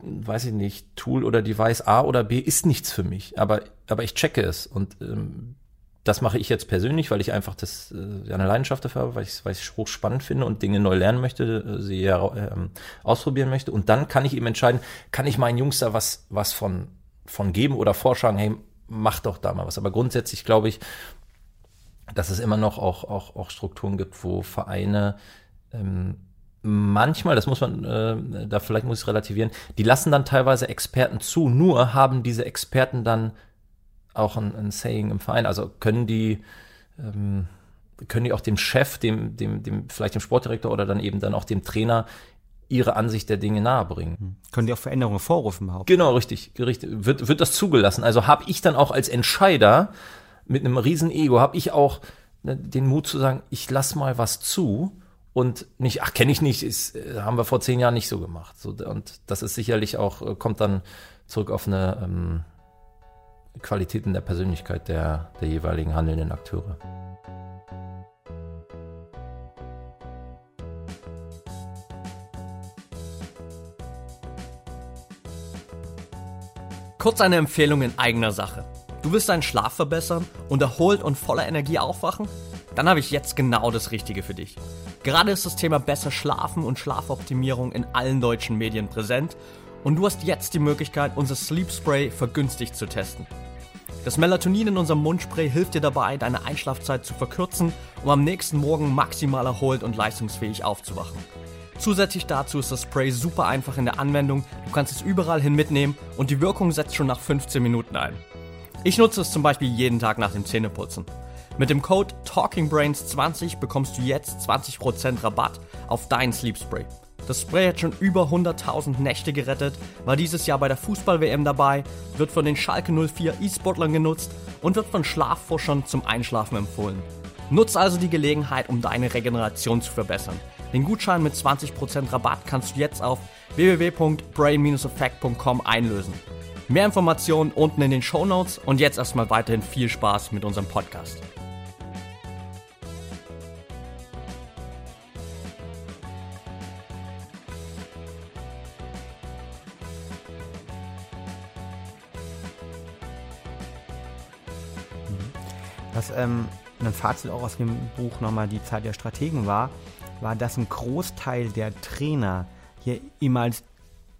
weiß ich nicht, Tool oder Device A oder B ist nichts für mich, aber, aber ich checke es und ähm, das mache ich jetzt persönlich, weil ich einfach das äh, eine Leidenschaft dafür habe, weil ich weil ich hoch spannend finde und Dinge neu lernen möchte, äh, sie ja, äh, ausprobieren möchte und dann kann ich eben entscheiden, kann ich meinen Jungs da was was von von geben oder vorschlagen, hey, mach doch da mal was. Aber grundsätzlich glaube ich, dass es immer noch auch auch auch Strukturen gibt, wo Vereine ähm, manchmal, das muss man, äh, da vielleicht muss ich relativieren, die lassen dann teilweise Experten zu, nur haben diese Experten dann auch ein, ein Saying im Verein. Also können die, ähm, können die auch dem Chef, dem, dem, dem, vielleicht dem Sportdirektor oder dann eben dann auch dem Trainer ihre Ansicht der Dinge nahebringen. Hm. Können die auch Veränderungen vorrufen überhaupt? Genau, richtig, richtig. Wird, wird das zugelassen? Also habe ich dann auch als Entscheider mit einem riesen Ego, habe ich auch ne, den Mut zu sagen, ich lass mal was zu und nicht, ach, kenne ich nicht, ist, äh, haben wir vor zehn Jahren nicht so gemacht. So, und das ist sicherlich auch, äh, kommt dann zurück auf eine ähm, Qualität in der Persönlichkeit der, der jeweiligen handelnden Akteure. Kurz eine Empfehlung in eigener Sache. Du willst deinen Schlaf verbessern und erholt und voller Energie aufwachen? Dann habe ich jetzt genau das Richtige für dich. Gerade ist das Thema besser schlafen und Schlafoptimierung in allen deutschen Medien präsent und du hast jetzt die Möglichkeit, unser Sleep Spray vergünstigt zu testen. Das Melatonin in unserem Mundspray hilft dir dabei, deine Einschlafzeit zu verkürzen, um am nächsten Morgen maximal erholt und leistungsfähig aufzuwachen. Zusätzlich dazu ist das Spray super einfach in der Anwendung, du kannst es überall hin mitnehmen und die Wirkung setzt schon nach 15 Minuten ein. Ich nutze es zum Beispiel jeden Tag nach dem Zähneputzen. Mit dem Code TalkingBrains20 bekommst du jetzt 20% Rabatt auf dein Sleep Spray. Das Spray hat schon über 100.000 Nächte gerettet, war dieses Jahr bei der Fußball-WM dabei, wird von den Schalke 04 E-Sportlern genutzt und wird von Schlafforschern zum Einschlafen empfohlen. Nutz also die Gelegenheit, um deine Regeneration zu verbessern. Den Gutschein mit 20% Rabatt kannst du jetzt auf www.brain-effect.com einlösen. Mehr Informationen unten in den Show Notes und jetzt erstmal weiterhin viel Spaß mit unserem Podcast. Was ähm, ein Fazit auch aus dem Buch nochmal die Zeit der Strategen war, war, dass ein Großteil der Trainer hier ehemals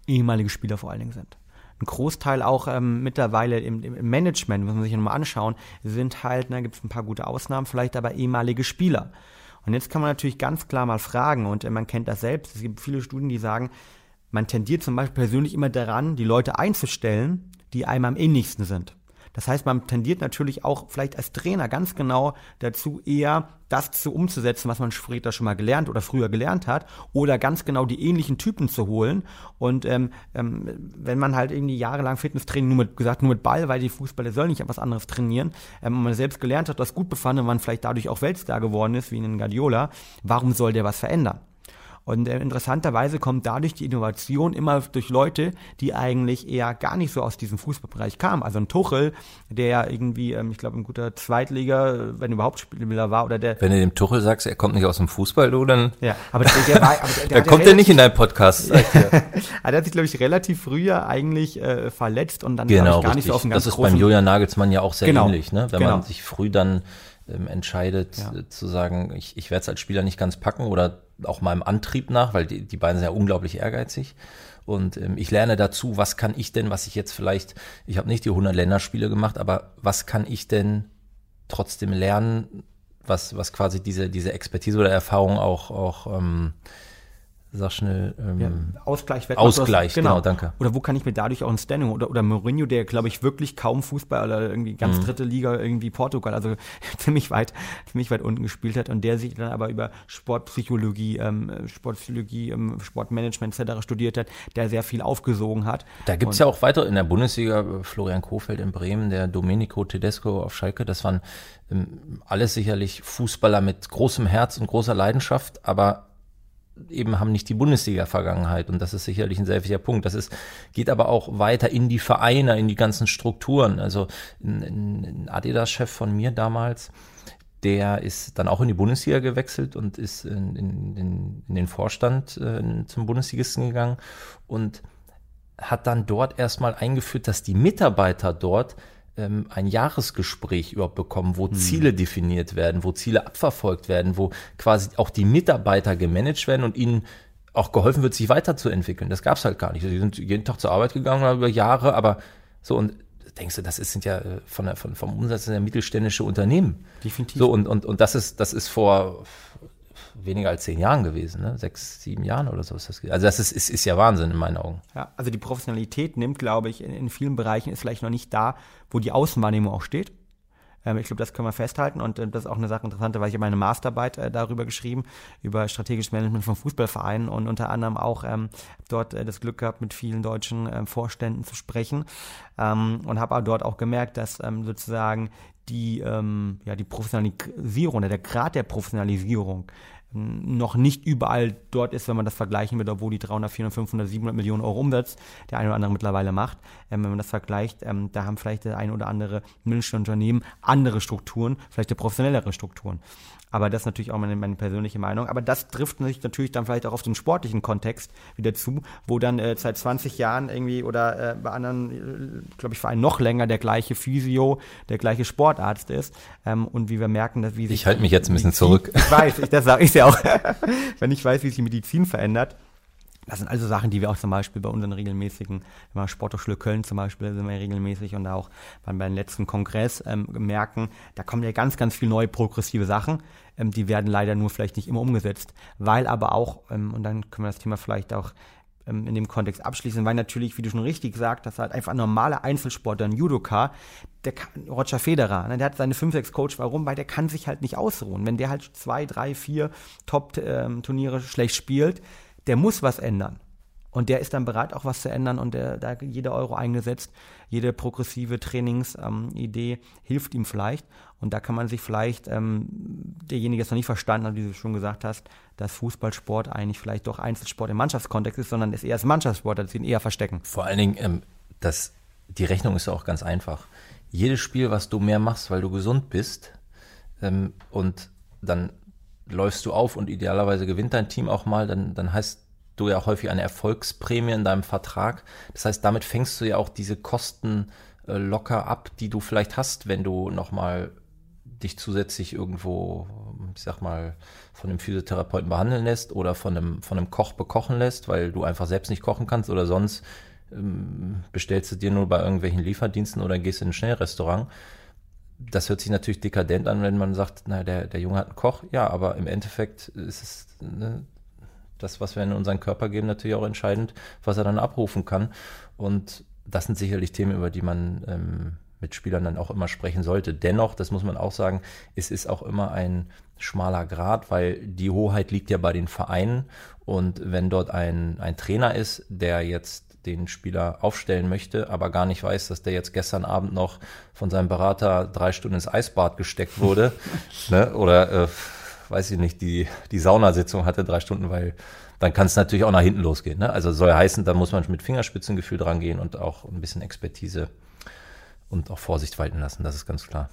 ehemalige Spieler vor allen Dingen sind. Ein Großteil auch ähm, mittlerweile im, im, Management, muss man sich nochmal anschauen, sind halt, da gibt es ein paar gute Ausnahmen, vielleicht aber ehemalige Spieler. Und jetzt kann man natürlich ganz klar mal fragen, und äh, man kennt das selbst, es gibt viele Studien, die sagen, man tendiert zum Beispiel persönlich immer daran, die Leute einzustellen, die einem am ähnlichsten sind. Das heißt, man tendiert natürlich auch vielleicht als Trainer ganz genau dazu, eher das zu umzusetzen, was man später schon mal gelernt oder früher gelernt hat, oder ganz genau die ähnlichen Typen zu holen. Und ähm, ähm, wenn man halt irgendwie jahrelang Fitnesstraining nur mit gesagt nur mit Ball, weil die Fußballer sollen nicht etwas anderes trainieren, ähm, und man selbst gelernt hat, das gut befand und man vielleicht dadurch auch Weltstar geworden ist, wie in Guardiola, warum soll der was verändern? Und äh, interessanterweise kommt dadurch die Innovation immer durch Leute, die eigentlich eher gar nicht so aus diesem Fußballbereich kamen. Also ein Tuchel, der irgendwie, ähm, ich glaube, ein guter Zweitliga, wenn überhaupt Spieler war, oder der. Wenn du dem Tuchel sagst, er kommt nicht aus dem Fußball, du, dann. Ja, aber der, der war, aber (laughs) der, der, kommt er nicht in deinen Podcast. der (laughs) hat sich, glaube ich, relativ früher eigentlich äh, verletzt und dann genau, ich, gar nicht so auf einen ganz Das ist beim Julian Nagelsmann ja auch sehr genau, ähnlich, ne? Wenn genau. man sich früh dann ähm, entscheidet, Ja. äh, zu sagen, ich, ich werde es als Spieler nicht ganz packen oder auch meinem Antrieb nach, weil die, die beiden sind ja unglaublich ehrgeizig. Und ähm, ich lerne dazu, was kann ich denn, was ich jetzt vielleicht, ich habe nicht die 100 Länderspiele gemacht, aber was kann ich denn trotzdem lernen, was, was quasi diese, diese Expertise oder Erfahrung auch, auch ähm, sag schnell, ähm, Ja, Ausgleich, Ausgleich, genau, danke. Oder wo kann ich mir dadurch auch ein Standing oder, oder Mourinho, der glaube ich wirklich kaum Fußball oder irgendwie ganz Mhm. dritte Liga irgendwie Portugal, also (laughs) ziemlich weit, ziemlich weit unten gespielt hat und der sich dann aber über Sportpsychologie, ähm, Sportpsychologie, ähm, Sportmanagement etc. studiert hat, der sehr viel aufgesogen hat. Da gibt's Und- ja auch weiter in der Bundesliga, äh, Florian Kofeld in Bremen, der Domenico Tedesco auf Schalke, das waren ähm, alles sicherlich Fußballer mit großem Herz und großer Leidenschaft, aber eben haben nicht die Bundesliga-Vergangenheit und das ist sicherlich ein sehr wichtiger Punkt. Das ist, geht aber auch weiter in die Vereine, in die ganzen Strukturen. Also ein, Adidas-Chef von mir damals, der ist dann auch in die Bundesliga gewechselt und ist in, in, in, in den Vorstand äh, zum Bundesligisten gegangen und hat dann dort erstmal eingeführt, dass die Mitarbeiter dort ähm, ein Jahresgespräch überhaupt bekommen, wo Ziele definiert werden, wo Ziele abverfolgt werden, wo quasi auch die Mitarbeiter gemanagt werden und ihnen auch geholfen wird, sich weiterzuentwickeln. Das gab's halt gar nicht. Sie sind jeden Tag zur Arbeit gegangen über Jahre, aber so und denkst du, das ist, sind ja äh, von der, von, vom Umsatz sind ja mittelständische Unternehmen. Definitiv. So und, und, und das ist, das ist vor weniger als zehn Jahren gewesen, ne? Sechs, sieben Jahren oder so ist das. Also das ist, ist, ist ja Wahnsinn in meinen Augen. Ja, also die Professionalität nimmt, glaube ich, in, in vielen Bereichen ist vielleicht noch nicht da, wo die Außenwahrnehmung auch steht. Ähm, ich glaube, das können wir festhalten und äh, das ist auch eine Sache interessante, weil ich habe meine Masterarbeit äh, darüber geschrieben, über strategisches Management von Fußballvereinen und unter anderem auch ähm, dort äh, das Glück gehabt, mit vielen deutschen ähm, Vorständen zu sprechen ähm, und habe dort auch gemerkt, dass ähm, sozusagen die, ähm, ja, die Professionalisierung oder der Grad der Professionalisierung noch nicht überall dort ist, wenn man das vergleichen will, obwohl die 300, 400, 500, 700 Millionen Euro Umsatz der eine oder andere mittlerweile macht. Ähm, wenn man das vergleicht, ähm, da haben vielleicht der eine oder andere Unternehmen andere Strukturen, vielleicht professionellere Strukturen. Aber das ist natürlich auch meine, meine persönliche Meinung. Aber das trifft sich natürlich dann vielleicht auch auf den sportlichen Kontext wieder zu, wo dann äh, seit 20 Jahren irgendwie oder äh, bei anderen, äh, glaube ich, Vereinen noch länger der gleiche Physio, der gleiche Sportarzt ist. Ähm, und wie wir merken, dass wie sich. Ich halte mich jetzt ein bisschen zurück. Ich weiß, ich, das sage ich ja auch. (laughs) Wenn ich weiß, wie sich die Medizin verändert, das sind also Sachen, die wir auch zum Beispiel bei unseren regelmäßigen, wenn wir Sporthochschule Köln zum Beispiel sind wir regelmäßig und auch beim, beim letzten Kongress ähm, merken, da kommen ja ganz, ganz viele neue progressive Sachen. Ähm, die werden leider nur vielleicht nicht immer umgesetzt, weil aber auch, ähm, und dann können wir das Thema vielleicht auch ähm, in dem Kontext abschließen, weil natürlich, wie du schon richtig gesagt hast, halt einfach ein normaler Einzelsportler, ein Judoka, der kann, Roger Federer, ne, der hat seine 5-6-Coach, warum? Weil der kann sich halt nicht ausruhen. Wenn der halt zwei, drei, vier Top-Turniere ähm, schlecht spielt, der muss was ändern. Und der ist dann bereit, auch was zu ändern und der, da jeder Euro eingesetzt, jede progressive Trainingsidee ähm, hilft ihm vielleicht. Und da kann man sich vielleicht, ähm, derjenige, der es noch nicht verstanden hat, wie du schon gesagt hast, dass Fußballsport eigentlich vielleicht doch Einzelsport im Mannschaftskontext ist, sondern es eher als Mannschaftssport, dass sie ihn eher verstecken. Vor allen Dingen, ähm, das, die Rechnung ist ja auch ganz einfach. Jedes Spiel, was du mehr machst, weil du gesund bist, ähm, und dann läufst du auf und idealerweise gewinnt dein Team auch mal, dann, dann heißt du ja häufig eine Erfolgsprämie in deinem Vertrag. Das heißt, damit fängst du ja auch diese Kosten äh, locker ab, die du vielleicht hast, wenn du nochmal dich zusätzlich irgendwo, ich sag mal, von einem Physiotherapeuten behandeln lässt oder von einem, von einem Koch bekochen lässt, weil du einfach selbst nicht kochen kannst oder sonst ähm, bestellst du dir nur bei irgendwelchen Lieferdiensten oder gehst in ein Schnellrestaurant das hört sich natürlich dekadent an, wenn man sagt, na, der, der Junge hat einen Koch. Ja, aber im Endeffekt ist es ne, das, was wir in unseren Körper geben, natürlich auch entscheidend, was er dann abrufen kann. Und das sind sicherlich Themen, über die man ähm, mit Spielern dann auch immer sprechen sollte. Dennoch, das muss man auch sagen, es ist auch immer ein schmaler Grad, weil die Hoheit liegt ja bei den Vereinen. Und wenn dort ein, ein Trainer ist, der jetzt den Spieler aufstellen möchte, aber gar nicht weiß, dass der jetzt gestern Abend noch von seinem Berater drei Stunden ins Eisbad gesteckt wurde. (laughs) ne? Oder äh, weiß ich nicht, die, die Saunasitzung hatte drei Stunden, weil dann kann es natürlich auch nach hinten losgehen. Ne? Also soll heißen, da muss man mit Fingerspitzengefühl dran gehen und auch ein bisschen Expertise und auch Vorsicht walten lassen, das ist ganz klar.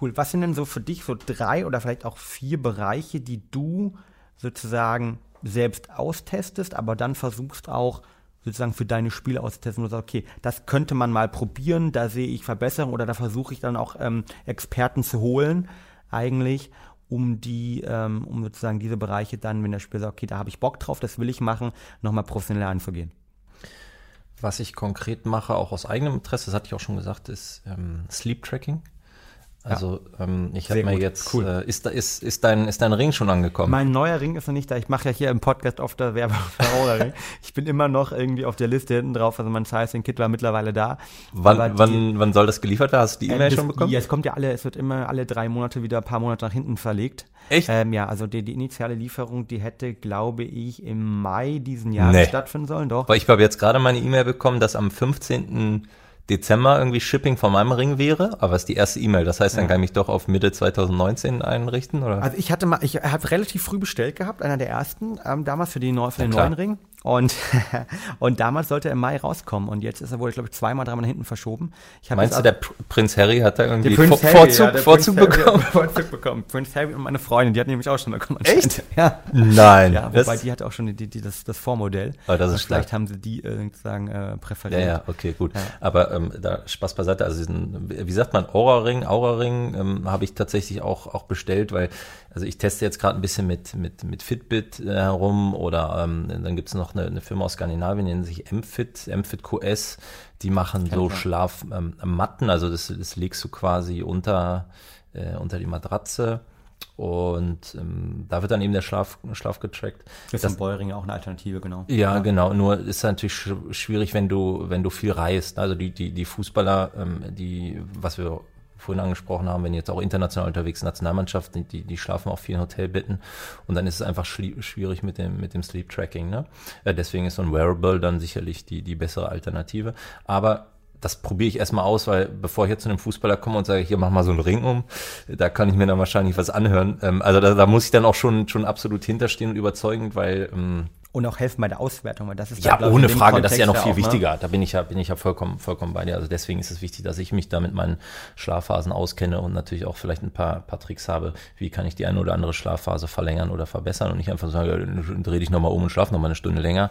Cool. Was sind denn so für dich so drei oder vielleicht auch vier Bereiche, die du sozusagen selbst austestest, aber dann versuchst auch sozusagen für deine Spiele auszutesten und sagst, okay, das könnte man mal probieren, da sehe ich Verbesserungen oder da versuche ich dann auch ähm, Experten zu holen, eigentlich, um die, ähm, um sozusagen diese Bereiche dann, wenn der Spieler sagt, okay, da habe ich Bock drauf, das will ich machen, nochmal professionell anzugehen. Was ich konkret mache, auch aus eigenem Interesse, das hatte ich auch schon gesagt, ist ähm, Sleep Tracking. Also ja. ähm, ich habe mir jetzt, cool. äh, ist, ist, ist, dein, ist dein Ring schon angekommen? Mein neuer Ring ist noch nicht da. Ich mache ja hier im Podcast oft der Werbung (laughs) für Ring. Ich bin immer noch irgendwie auf der Liste hinten drauf. Also mein Sizing-Kit war mittlerweile da. Wann, wann, wann soll das geliefert werden? Hast du die äh, E-Mail äh, schon bekommen? Ja, es kommt ja alle, es wird immer alle drei Monate wieder ein paar Monate nach hinten verlegt. Echt? Ähm, ja, also die, die initiale Lieferung, die hätte, glaube ich, im Mai diesen Jahres nee. stattfinden sollen. Doch. Weil ich habe jetzt gerade meine E-Mail bekommen, dass am 15. Dezember irgendwie Shipping von meinem Ring wäre, aber es ist die erste E-Mail. Das heißt, dann ja. kann ich mich doch auf Mitte 2019 einrichten, oder? Also ich hatte mal, ich habe relativ früh bestellt gehabt, einer der ersten, ähm, damals für, die neu, für den neuen Ring. Und, (laughs) und damals sollte er im Mai rauskommen. Und jetzt ist er, wurde, glaube ich, zweimal, dreimal hinten verschoben. Meinst du, der Prinz Harry hat da irgendwie Vor Harry, Vorzug, ja, Vorzug Prinz bekommen? Vorzug bekommen. Prinz Harry und meine Freundin, die hatten nämlich auch schon bekommen. (laughs) Echt? Ja. Nein. Ja, wobei die hatte auch schon die, die, das, das Vormodell. Aber das ist Vielleicht haben sie die äh, sozusagen äh, präferiert. Ja, ja, okay, gut. Ja. Aber ähm, da Spaß beiseite. Also diesen, wie sagt man, Aura-Ring, Aura-Ring ähm, habe ich tatsächlich auch, auch bestellt, weil also ich teste jetzt gerade ein bisschen mit, mit, mit Fitbit äh, herum oder ähm, dann gibt es noch eine, eine Firma aus Skandinavien, die nennt sich MFit, MFit QS. Die machen so Schlafmatten, ähm, also das, das legst du quasi unter, äh, unter die Matratze. Und ähm, da wird dann eben der Schlaf, Schlaf getrackt. Ist das Beuring auch eine Alternative, genau. Ja, ja, genau. Nur ist natürlich schwierig, wenn du, wenn du viel reist. Also die, die, die Fußballer, ähm, die, was wir vorhin angesprochen haben, wenn jetzt auch international unterwegs Nationalmannschaften, die, die schlafen auf vielen Hotelbetten und dann ist es einfach schwierig mit dem, mit dem Sleep Tracking. Ne? Äh, deswegen ist so ein Wearable dann sicherlich die, die bessere Alternative. Aber das probiere ich erstmal aus, weil bevor ich jetzt zu einem Fußballer komme und sage, hier mach mal so einen Ring um, da kann ich mir dann wahrscheinlich was anhören. Ähm, also da, da muss ich dann auch schon, schon absolut hinterstehen und überzeugend, weil ähm, und auch helfen bei der Auswertung, weil das ist ja dann, ohne ich, Frage, das ist ja noch Kontext viel auch, ne? wichtiger. Da bin ich ja bin ich ja vollkommen vollkommen bei dir. Also deswegen ist es wichtig, dass ich mich da mit meinen Schlafphasen auskenne und natürlich auch vielleicht ein paar paar Tricks habe, wie kann ich die eine oder andere Schlafphase verlängern oder verbessern und nicht einfach sagen, dreh dich nochmal um und schlaf nochmal eine Stunde länger.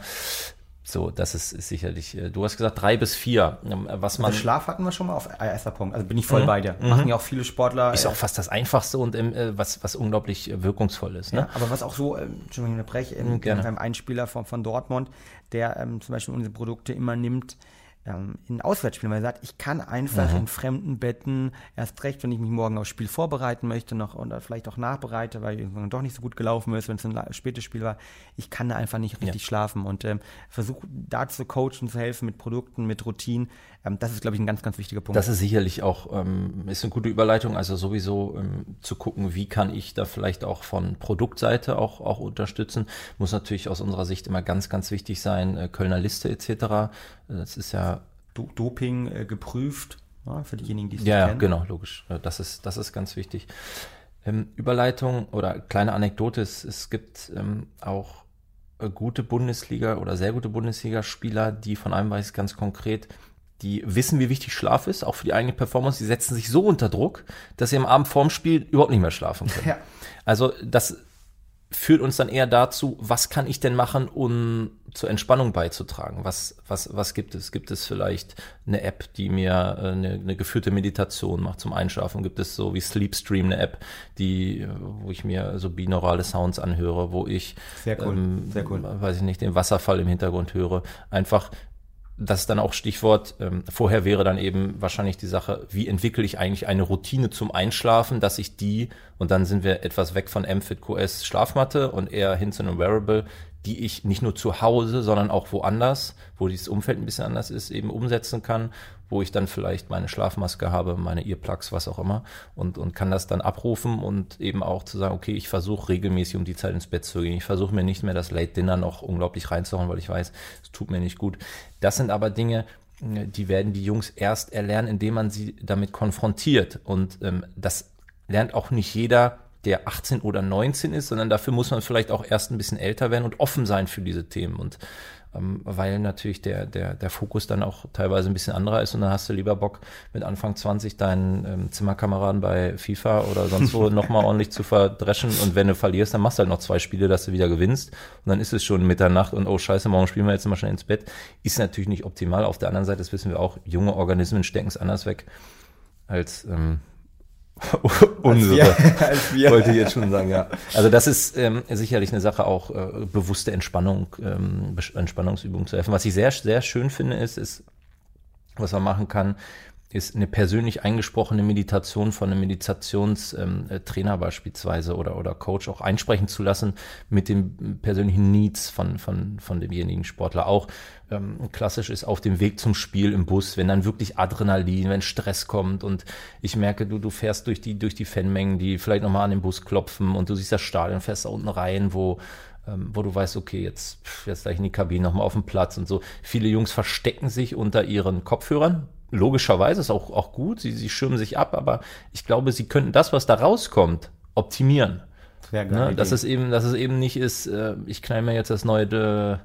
So, das ist, ist sicherlich. äh, Du hast gesagt drei bis vier. Ähm, Was man Also Schlaf hatten wir schon mal auf erster Punkt. Also bin ich voll bei dir. Machen ja auch viele Sportler. Mhm. ist äh, auch fast das Einfachste und ähm, äh, was was unglaublich äh, wirkungsvoll ist. Ne? Ja, aber was auch so, ähm, Entschuldigung, ich unterbreche, ähm, gerne. wir haben einen Spieler von, von Dortmund, der ähm, zum Beispiel unsere Produkte immer nimmt ähm, in Auswärtsspielen, weil er sagt, ich kann einfach Mhm. in fremden Betten, erst recht, wenn ich mich morgen aufs Spiel vorbereiten möchte noch oder vielleicht auch nachbereite, weil irgendwann doch nicht so gut gelaufen ist, wenn es ein spätes Spiel war, ich kann da einfach nicht richtig schlafen und ähm, versuche da zu coachen, zu helfen mit Produkten, mit Routinen. Ähm, das ist, glaube ich, ein ganz, ganz wichtiger Punkt. Das ist sicherlich auch ähm, ist eine gute Überleitung. Also sowieso ähm, zu gucken, wie kann ich da vielleicht auch von Produktseite auch auch unterstützen. Muss natürlich aus unserer Sicht immer ganz ganz wichtig sein. Äh, Kölner Liste etc. Das ist ja Do Doping äh, geprüft, ja, für diejenigen, die es Ja, nicht ja, kennen. genau, logisch. Das ist, das ist ganz wichtig. Ähm, Überleitung oder kleine Anekdote, es, es gibt ähm, auch äh, gute Bundesliga oder sehr gute Bundesligaspieler, die von einem weiß ich ganz konkret, die wissen, wie wichtig Schlaf ist, auch für die eigene Performance, die setzen sich so unter Druck, dass sie am Abend vorm Spiel überhaupt nicht mehr schlafen können. Ja. Also das führt uns dann eher dazu, was kann ich denn machen, um zur Entspannung beizutragen? Was, was, was gibt es? Gibt es vielleicht eine App, die mir äh, eine, eine geführte Meditation macht zum Einschlafen? Gibt es so wie Sleepstream eine App, die, äh, wo ich mir so binaurale Sounds anhöre, wo ich, Sehr cool, ähm, sehr cool. weiß ich nicht, den Wasserfall im Hintergrund höre? Einfach das ist dann auch Stichwort. Ähm, vorher wäre dann eben wahrscheinlich die Sache, wie entwickle ich eigentlich eine Routine zum Einschlafen, dass ich die, und dann sind wir etwas weg von MFit QS Schlafmatte und eher hin zu einem Wearable, die ich nicht nur zu Hause, sondern auch woanders, wo dieses Umfeld ein bisschen anders ist, eben umsetzen kann, wo ich dann vielleicht meine Schlafmaske habe, meine Earplugs, was auch immer, und, und kann das dann abrufen und eben auch zu sagen, okay, ich versuche regelmäßig um die Zeit ins Bett zu gehen. Ich versuche mir nicht mehr das Late Dinner noch unglaublich reinzuhauen, weil ich weiß, es tut mir nicht gut. Das sind aber Dinge, die werden die Jungs erst erlernen, indem man sie damit konfrontiert. Und ähm, das lernt auch nicht jeder, der 18 oder 19 ist, sondern dafür muss man vielleicht auch erst ein bisschen älter werden und offen sein für diese Themen. Und ähm, weil natürlich der, der, der Fokus dann auch teilweise ein bisschen anderer ist und dann hast du lieber Bock, mit Anfang 20 deinen ähm, Zimmerkameraden bei FIFA oder sonst wo (laughs) nochmal ordentlich zu verdreschen und wenn du verlierst, dann machst du halt noch zwei Spiele, dass du wieder gewinnst und dann ist es schon Mitternacht und oh scheiße, morgen spielen wir jetzt mal schnell ins Bett. Ist natürlich nicht optimal. Auf der anderen Seite, das wissen wir auch, junge Organismen stecken es anders weg als ähm, (laughs) unsere. als wir. Wollte ich jetzt schon sagen, ja. Also das ist ähm, sicherlich eine Sache auch äh, bewusste Entspannung, ähm, Entspannungsübungen zu helfen. Was ich sehr, sehr schön finde, ist, ist, was man machen kann, ist eine persönlich eingesprochene Meditation von einem Meditationstrainer ähm, äh, beispielsweise oder, oder Coach auch einsprechen zu lassen mit den persönlichen Needs von, von, von demjenigen Sportler. Auch ähm, klassisch ist auf dem Weg zum Spiel im Bus, wenn dann wirklich Adrenalin, wenn Stress kommt und ich merke, du, du fährst durch die, durch die Fanmengen, die vielleicht nochmal an den Bus klopfen und du siehst das Stadion, fährst da unten rein, wo ähm, wo du weißt, okay, jetzt, jetzt gleich in die Kabine nochmal auf den Platz und so. Viele Jungs verstecken sich unter ihren Kopfhörern. Logischerweise ist auch, auch gut, sie, sie schirmen sich ab, aber ich glaube, sie könnten das, was da rauskommt, optimieren. Geile Ne? Dass es eben, dass es eben nicht ist, äh, ich knall mir jetzt das neue, äh,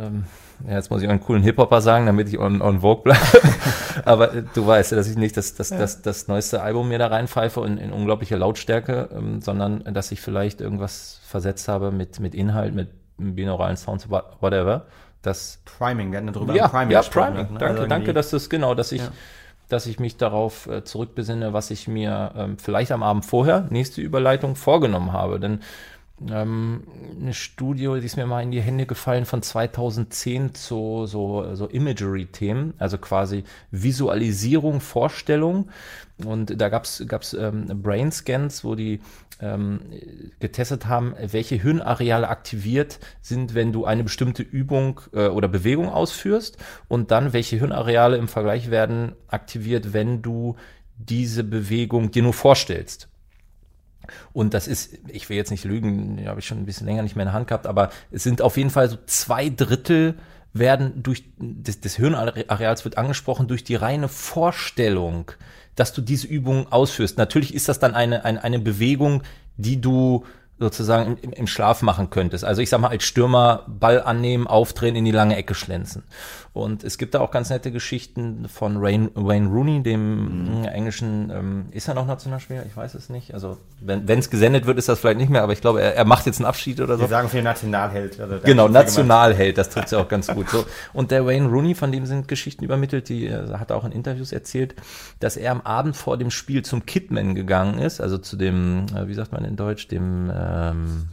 ähm, ja, jetzt muss ich einen coolen Hip-Hopper sagen, damit ich on, on Vogue bleibe. (laughs) Aber äh, du weißt ja, dass ich nicht das, das, das, das neueste Album mir da reinpfeife in, in unglaublicher Lautstärke, ähm, sondern dass ich vielleicht irgendwas versetzt habe mit, mit Inhalt, mit binauralen Sounds, what- whatever. Das Priming, wir hatten darüber ja, Priming ja, Priming. ne? Danke, Also danke, dass das genau, dass ich, Ja. dass ich mich darauf äh, zurückbesinne, was ich mir ähm, vielleicht am Abend vorher, nächste Überleitung, vorgenommen habe. Denn ähm, eine Studie, die ist mir mal in die Hände gefallen von 2010 zu so, so Imagery-Themen, also quasi Visualisierung, Vorstellung. Und da gab's gab's ähm, Brain Scans, wo die ähm, getestet haben, welche Hirnareale aktiviert sind, wenn du eine bestimmte Übung äh, oder Bewegung ausführst und dann welche Hirnareale im Vergleich werden aktiviert, wenn du diese Bewegung dir nur vorstellst. Und das ist, ich will jetzt nicht lügen, habe ich schon ein bisschen länger nicht mehr in der Hand gehabt, aber es sind auf jeden Fall so zwei Drittel werden durch des, des Hirnareals wird angesprochen durch die reine Vorstellung, dass du diese Übung ausführst. Natürlich ist das dann eine, eine, eine Bewegung, die du sozusagen im, im Schlaf machen könntest. Also ich sag mal, als Stürmer Ball annehmen, aufdrehen, in die lange Ecke schlänzen. Und es gibt da auch ganz nette Geschichten von Wayne, Wayne Rooney, dem mhm. englischen, ähm, ist er noch Nationalspieler? Ich weiß es nicht. Also wenn es gesendet wird, ist das vielleicht nicht mehr, aber ich glaube, er, er macht jetzt einen Abschied oder so. Wir sagen viel Nationalheld. Also genau, Nationalheld, das trifft ja auch (laughs) ganz gut. So. Und der Wayne Rooney, von dem sind Geschichten übermittelt, die äh, hat auch in Interviews erzählt, dass er am Abend vor dem Spiel zum Kidman gegangen ist, also zu dem, äh, wie sagt man in Deutsch, dem ähm,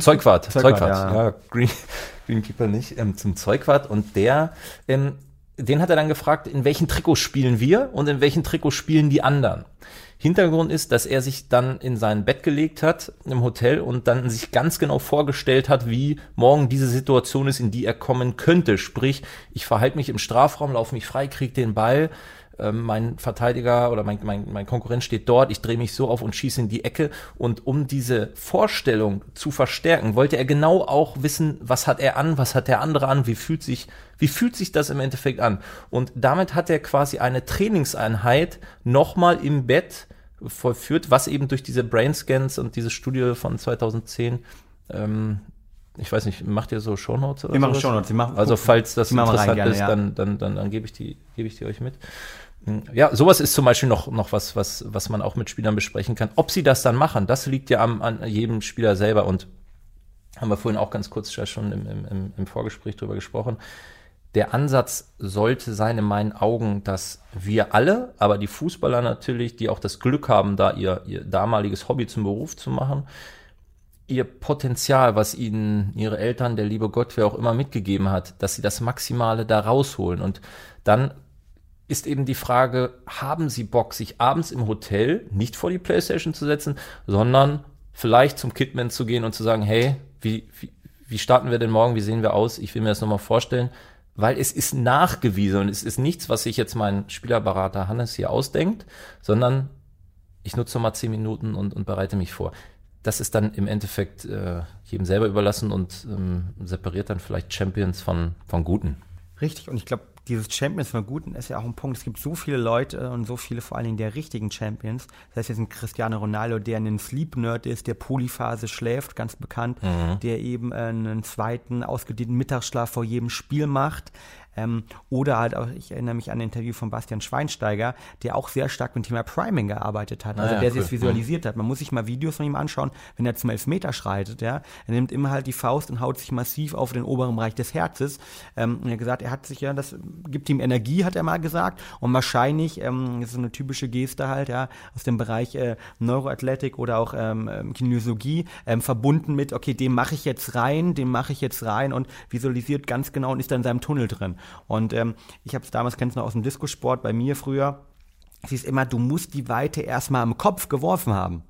Zeugwart. Zeugwart, ja. ja Green, (laughs) Greenkeeper nicht, ähm, zum Zeugwart und der, ähm, den hat er dann gefragt, in welchen Trikots spielen wir und in welchen Trikots spielen die anderen. Hintergrund ist, dass er sich dann in sein Bett gelegt hat im Hotel und dann sich ganz genau vorgestellt hat, wie morgen diese Situation ist, in die er kommen könnte. Sprich, ich verhalte mich im Strafraum, laufe mich frei, krieg den Ball, ähm, mein Verteidiger oder mein, mein, mein Konkurrent steht dort, ich drehe mich so auf und schieße in die Ecke. Und um diese Vorstellung zu verstärken, wollte er genau auch wissen, was hat er an, was hat der andere an, wie fühlt sich, wie fühlt sich das im Endeffekt an. Und damit hat er quasi eine Trainingseinheit nochmal im Bett vollführt, was eben durch diese Brain Scans und diese Studie von 2010 ähm, ich weiß nicht, macht ihr so Shownotes oder Wir machen Shownotes. Also falls das interessant gerne, ist, ja. dann, dann, dann, dann gebe ich die, gebe ich die euch mit. Ja, sowas ist zum Beispiel noch, noch was, was, was man auch mit Spielern besprechen kann. Ob sie das dann machen, das liegt ja am, an jedem Spieler selber und haben wir vorhin auch ganz kurz schon im, im, im Vorgespräch drüber gesprochen. Der Ansatz sollte sein in meinen Augen, dass wir alle, aber die Fußballer natürlich, die auch das Glück haben, da ihr, ihr damaliges Hobby zum Beruf zu machen, ihr Potenzial, was ihnen ihre Eltern, der liebe Gott, wer auch immer mitgegeben hat, dass sie das Maximale da rausholen. Und dann ist eben die Frage, haben Sie Bock, sich abends im Hotel nicht vor die Playstation zu setzen, sondern vielleicht zum Kidman zu gehen und zu sagen, hey, wie, wie, wie starten wir denn morgen, wie sehen wir aus? Ich will mir das nochmal vorstellen, weil es ist nachgewiesen und es ist nichts, was sich jetzt mein Spielerberater Hannes hier ausdenkt, sondern ich nutze nochmal zehn Minuten und, und bereite mich vor. Das ist dann im Endeffekt äh, jedem selber überlassen und ähm, separiert dann vielleicht Champions von, von Guten. Richtig, und ich glaube, dieses Champions von Guten ist ja auch ein Punkt. Es gibt so viele Leute und so viele vor allen Dingen der richtigen Champions. Das heißt jetzt ein Cristiano Ronaldo, der ein Sleep-Nerd ist, der Polyphase schläft, ganz bekannt, mhm. der eben einen zweiten ausgedehnten Mittagsschlaf vor jedem Spiel macht. Ähm, oder halt auch, ich erinnere mich an ein Interview von Bastian Schweinsteiger, der auch sehr stark mit dem Thema Priming gearbeitet hat, also ah, ja, der cool. sich visualisiert mhm. hat. Man muss sich mal Videos von ihm anschauen, wenn er zum Elfmeter schreitet, ja. Er nimmt immer halt die Faust und haut sich massiv auf den oberen Bereich des Herzes. Ähm, und er hat gesagt, er hat sich ja, das gibt ihm Energie, hat er mal gesagt. Und wahrscheinlich, ähm, das ist so eine typische Geste halt, ja, aus dem Bereich äh, Neuroathletik oder auch ähm, ähm Kinesiologie, ähm, verbunden mit, okay, dem mache ich jetzt rein, dem mache ich jetzt rein und visualisiert ganz genau und ist dann in seinem Tunnel drin. Und ähm, ich habe es damals, kennst du noch aus dem Diskosport bei mir früher, es ist immer, du musst die Weite erstmal im Kopf geworfen haben.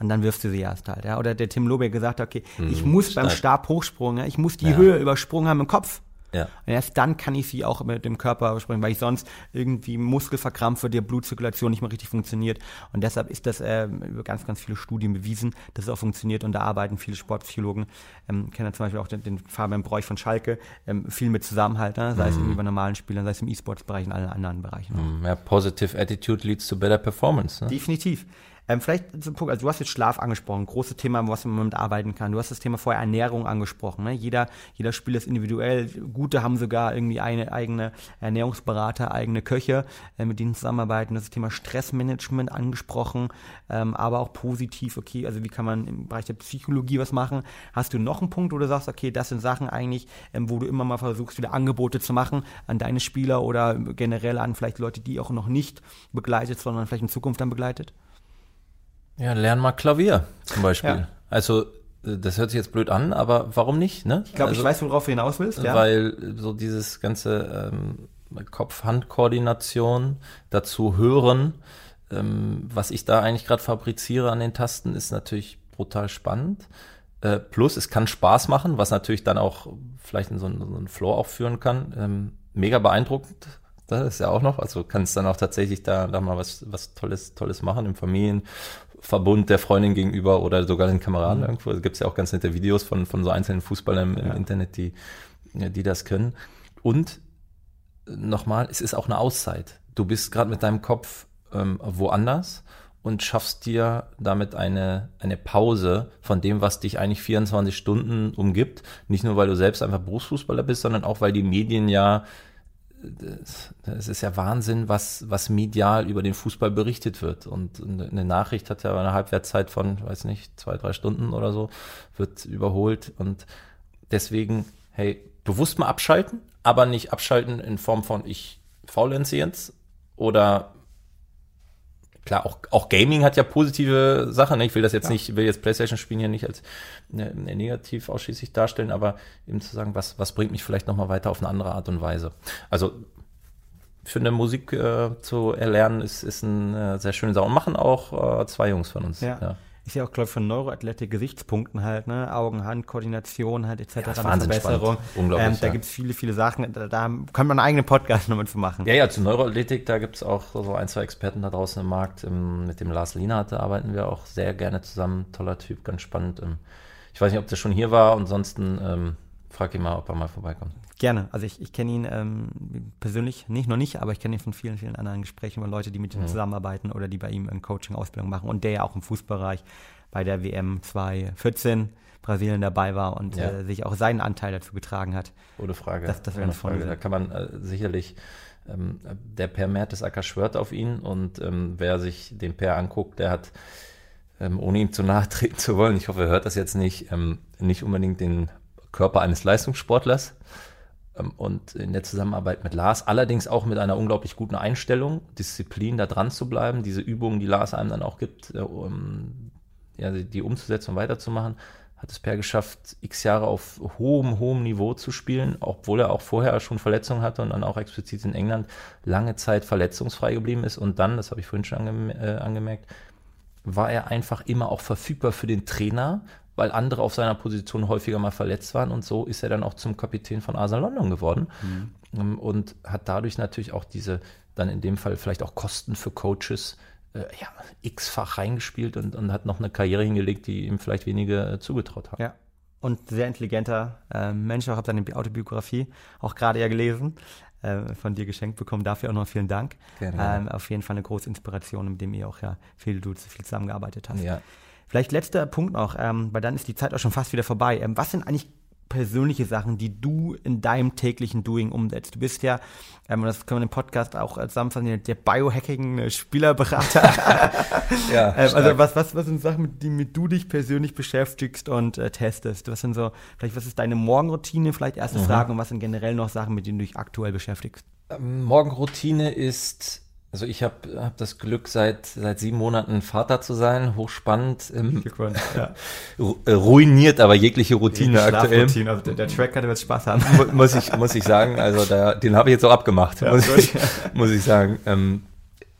Und dann wirfst du sie erst halt, ja. Oder der Tim Lobeck gesagt, okay, mhm, ich muss beim Stabhochsprung, ja, ich muss die ja. Höhe übersprungen haben im Kopf. Ja. Und erst dann kann ich sie auch mit dem Körper überspringen, weil ich sonst irgendwie Muskel verkrampfe, der Blutzirkulation nicht mehr richtig funktioniert. Und deshalb ist das äh, über ganz, ganz viele Studien bewiesen, dass es auch funktioniert. Und da arbeiten viele Sportpsychologen, ähm, kennen zum Beispiel auch den, den Fabian Bräuch von Schalke, ähm, viel mit Zusammenhalt, ne? sei mhm. es irgendwie bei normalen Spielern, sei es im E-Sports-Bereich und allen anderen Bereichen. Mhm. Ja, positive attitude leads to better performance. Ne? Definitiv. Ähm, vielleicht zum Punkt, also du hast jetzt Schlaf angesprochen, großes Thema, was man mit arbeiten kann. Du hast das Thema vorher Ernährung angesprochen. Ne? Jeder, jeder Spieler ist individuell. Gute haben sogar irgendwie eine eigene Ernährungsberater, eigene Köche, äh, mit denen zusammenarbeiten. Das Thema Stressmanagement angesprochen, ähm, aber auch positiv, okay, also wie kann man im Bereich der Psychologie was machen? Hast du noch einen Punkt, wo du sagst, okay, das sind Sachen eigentlich, ähm, wo du immer mal versuchst, wieder Angebote zu machen an deine Spieler oder generell an vielleicht Leute, die auch noch nicht begleitet, sondern vielleicht in Zukunft dann begleitet? Ja, lern mal Klavier zum Beispiel. Ja. Also äh, das hört sich jetzt blöd an, aber warum nicht? Ne? Ich glaube, also, ich weiß, worauf du hinaus willst. Ja. Weil so dieses ganze ähm, Kopf-Hand-Koordination dazu hören, ähm, was ich da eigentlich gerade fabriziere an den Tasten, ist natürlich brutal spannend. Äh, plus, es kann Spaß machen, was natürlich dann auch vielleicht in so einen, so einen Floor auch führen kann. Ähm, mega beeindruckend. Das ist ja auch noch. Also kannst dann auch tatsächlich da, da mal was, was Tolles, Tolles machen im Familien, Verbund der Freundin gegenüber oder sogar den Kameraden mhm. irgendwo. Es gibt ja auch ganz nette Videos von, von so einzelnen Fußballern im, ja. im Internet, die, die das können. und nochmal, es ist auch eine Auszeit. Du bist gerade mit deinem Kopf ähm, woanders und schaffst dir damit eine, eine Pause von dem, was dich eigentlich 24 Stunden umgibt. Nicht nur, weil du selbst einfach Berufsfußballer bist, sondern auch, weil die Medien ja, es ist ja Wahnsinn, was, was medial über den Fußball berichtet wird. Und eine Nachricht hat ja eine Halbwertszeit von, weiß nicht, zwei, drei Stunden oder so, wird überholt. Und deswegen, hey, bewusst mal abschalten, aber nicht abschalten in Form von ich faulenze jetzt oder klar, auch, auch Gaming hat ja positive Sachen. Ne? Ich will das jetzt ja. nicht, will jetzt PlayStation spielen hier nicht als ne, ne, negativ ausschließlich darstellen, aber eben zu sagen, was, was bringt mich vielleicht nochmal weiter auf eine andere Art und Weise. Also ich finde, Musik äh, zu erlernen ist, ist eine äh, sehr schöne Sache. Und machen auch äh, zwei Jungs von uns. Ja. ja ist ja auch, glaube ich, von Neuroathletik Gesichtspunkten halt, ne? Augen, Hand, Koordination halt etc. Ja, Verbesserung. Unglaublich. Ähm, da ja. gibt es viele, viele Sachen. Da, da kann man einen eigenen Podcast (laughs) nochmal zu machen. Ja, ja, zu Neuroathletik, da gibt es auch so ein, zwei Experten da draußen im Markt. Ähm, mit dem Lars Lienhardt, da arbeiten wir auch sehr gerne zusammen. Toller Typ, ganz spannend. Ähm, ich weiß nicht, ob der schon hier war. Ansonsten ähm, frag ihn mal, ob er mal vorbeikommt. Gerne. Also ich, ich kenne ihn ähm, persönlich nicht, noch nicht, aber ich kenne ihn von vielen, vielen anderen Gesprächen über Leute, die mit ihm mhm. zusammenarbeiten oder die bei ihm ein Coaching, Ausbildung machen und der ja auch im Fußbereich bei der WM 2014 Brasilien dabei war und ja. äh, sich auch seinen Anteil dazu getragen hat. Ohne Frage. Das, das wäre eine Frage. Da kann man äh, sicherlich, ähm, der Per Mertesacker schwört auf ihn und ähm, wer sich den Per anguckt, der hat, ähm, ohne ihm zu nahe treten zu wollen, ich hoffe, er hört das jetzt nicht, ähm, nicht unbedingt den Körper eines Leistungssportlers und in der Zusammenarbeit mit Lars, allerdings auch mit einer unglaublich guten Einstellung, Disziplin, da dran zu bleiben, diese Übungen, die Lars einem dann auch gibt, äh, um, ja, die umzusetzen und weiterzumachen, hat es Per geschafft, x Jahre auf hohem, hohem Niveau zu spielen, obwohl er auch vorher schon Verletzungen hatte und dann auch explizit in England lange Zeit verletzungsfrei geblieben ist. Und dann, das habe ich vorhin schon äh, angemerkt, war er einfach immer auch verfügbar für den Trainer, weil andere auf seiner Position häufiger mal verletzt waren. Und so ist er dann auch zum Kapitän von Arsenal London geworden mhm. Ähm, und hat dadurch natürlich auch diese, dann in dem Fall vielleicht auch Kosten für Coaches, äh, ja, x-fach reingespielt und, und hat noch eine Karriere hingelegt, die ihm vielleicht wenige äh, zugetraut haben. Ja. Und sehr intelligenter äh, Mensch, auch habe seine Autobiografie auch gerade ja gelesen, äh, von dir geschenkt bekommen. Dafür auch noch vielen Dank. Gerne, ähm, auf jeden Fall eine große Inspiration, mit dem ihr auch ja viel, du viel zusammengearbeitet hast. Ja. Vielleicht letzter Punkt noch, ähm, weil dann ist die Zeit auch schon fast wieder vorbei. Ähm, was sind eigentlich persönliche Sachen, die du in deinem täglichen Doing umsetzt? Du bist ja, ähm, das können wir im Podcast auch zusammenfassen, der Biohacking-Spielerberater. (laughs) ja, ähm, also was, was, was sind Sachen, mit denen du dich persönlich beschäftigst und äh, testest? Was sind so, vielleicht was ist deine Morgenroutine? Vielleicht erste mhm. Frage und was sind generell noch Sachen, mit denen du dich aktuell beschäftigst? Ähm, Morgenroutine ist also ich habe hab das Glück, seit, seit sieben Monaten Vater zu sein, hochspannend. Ähm, ja. (laughs) Äh, ruiniert aber jegliche Routine aktuell. Also der, der Tracker, der wird Spaß haben. Muss ich, muss ich sagen, also da, den habe ich jetzt auch abgemacht, ja, muss, ich, muss ich sagen. Ähm,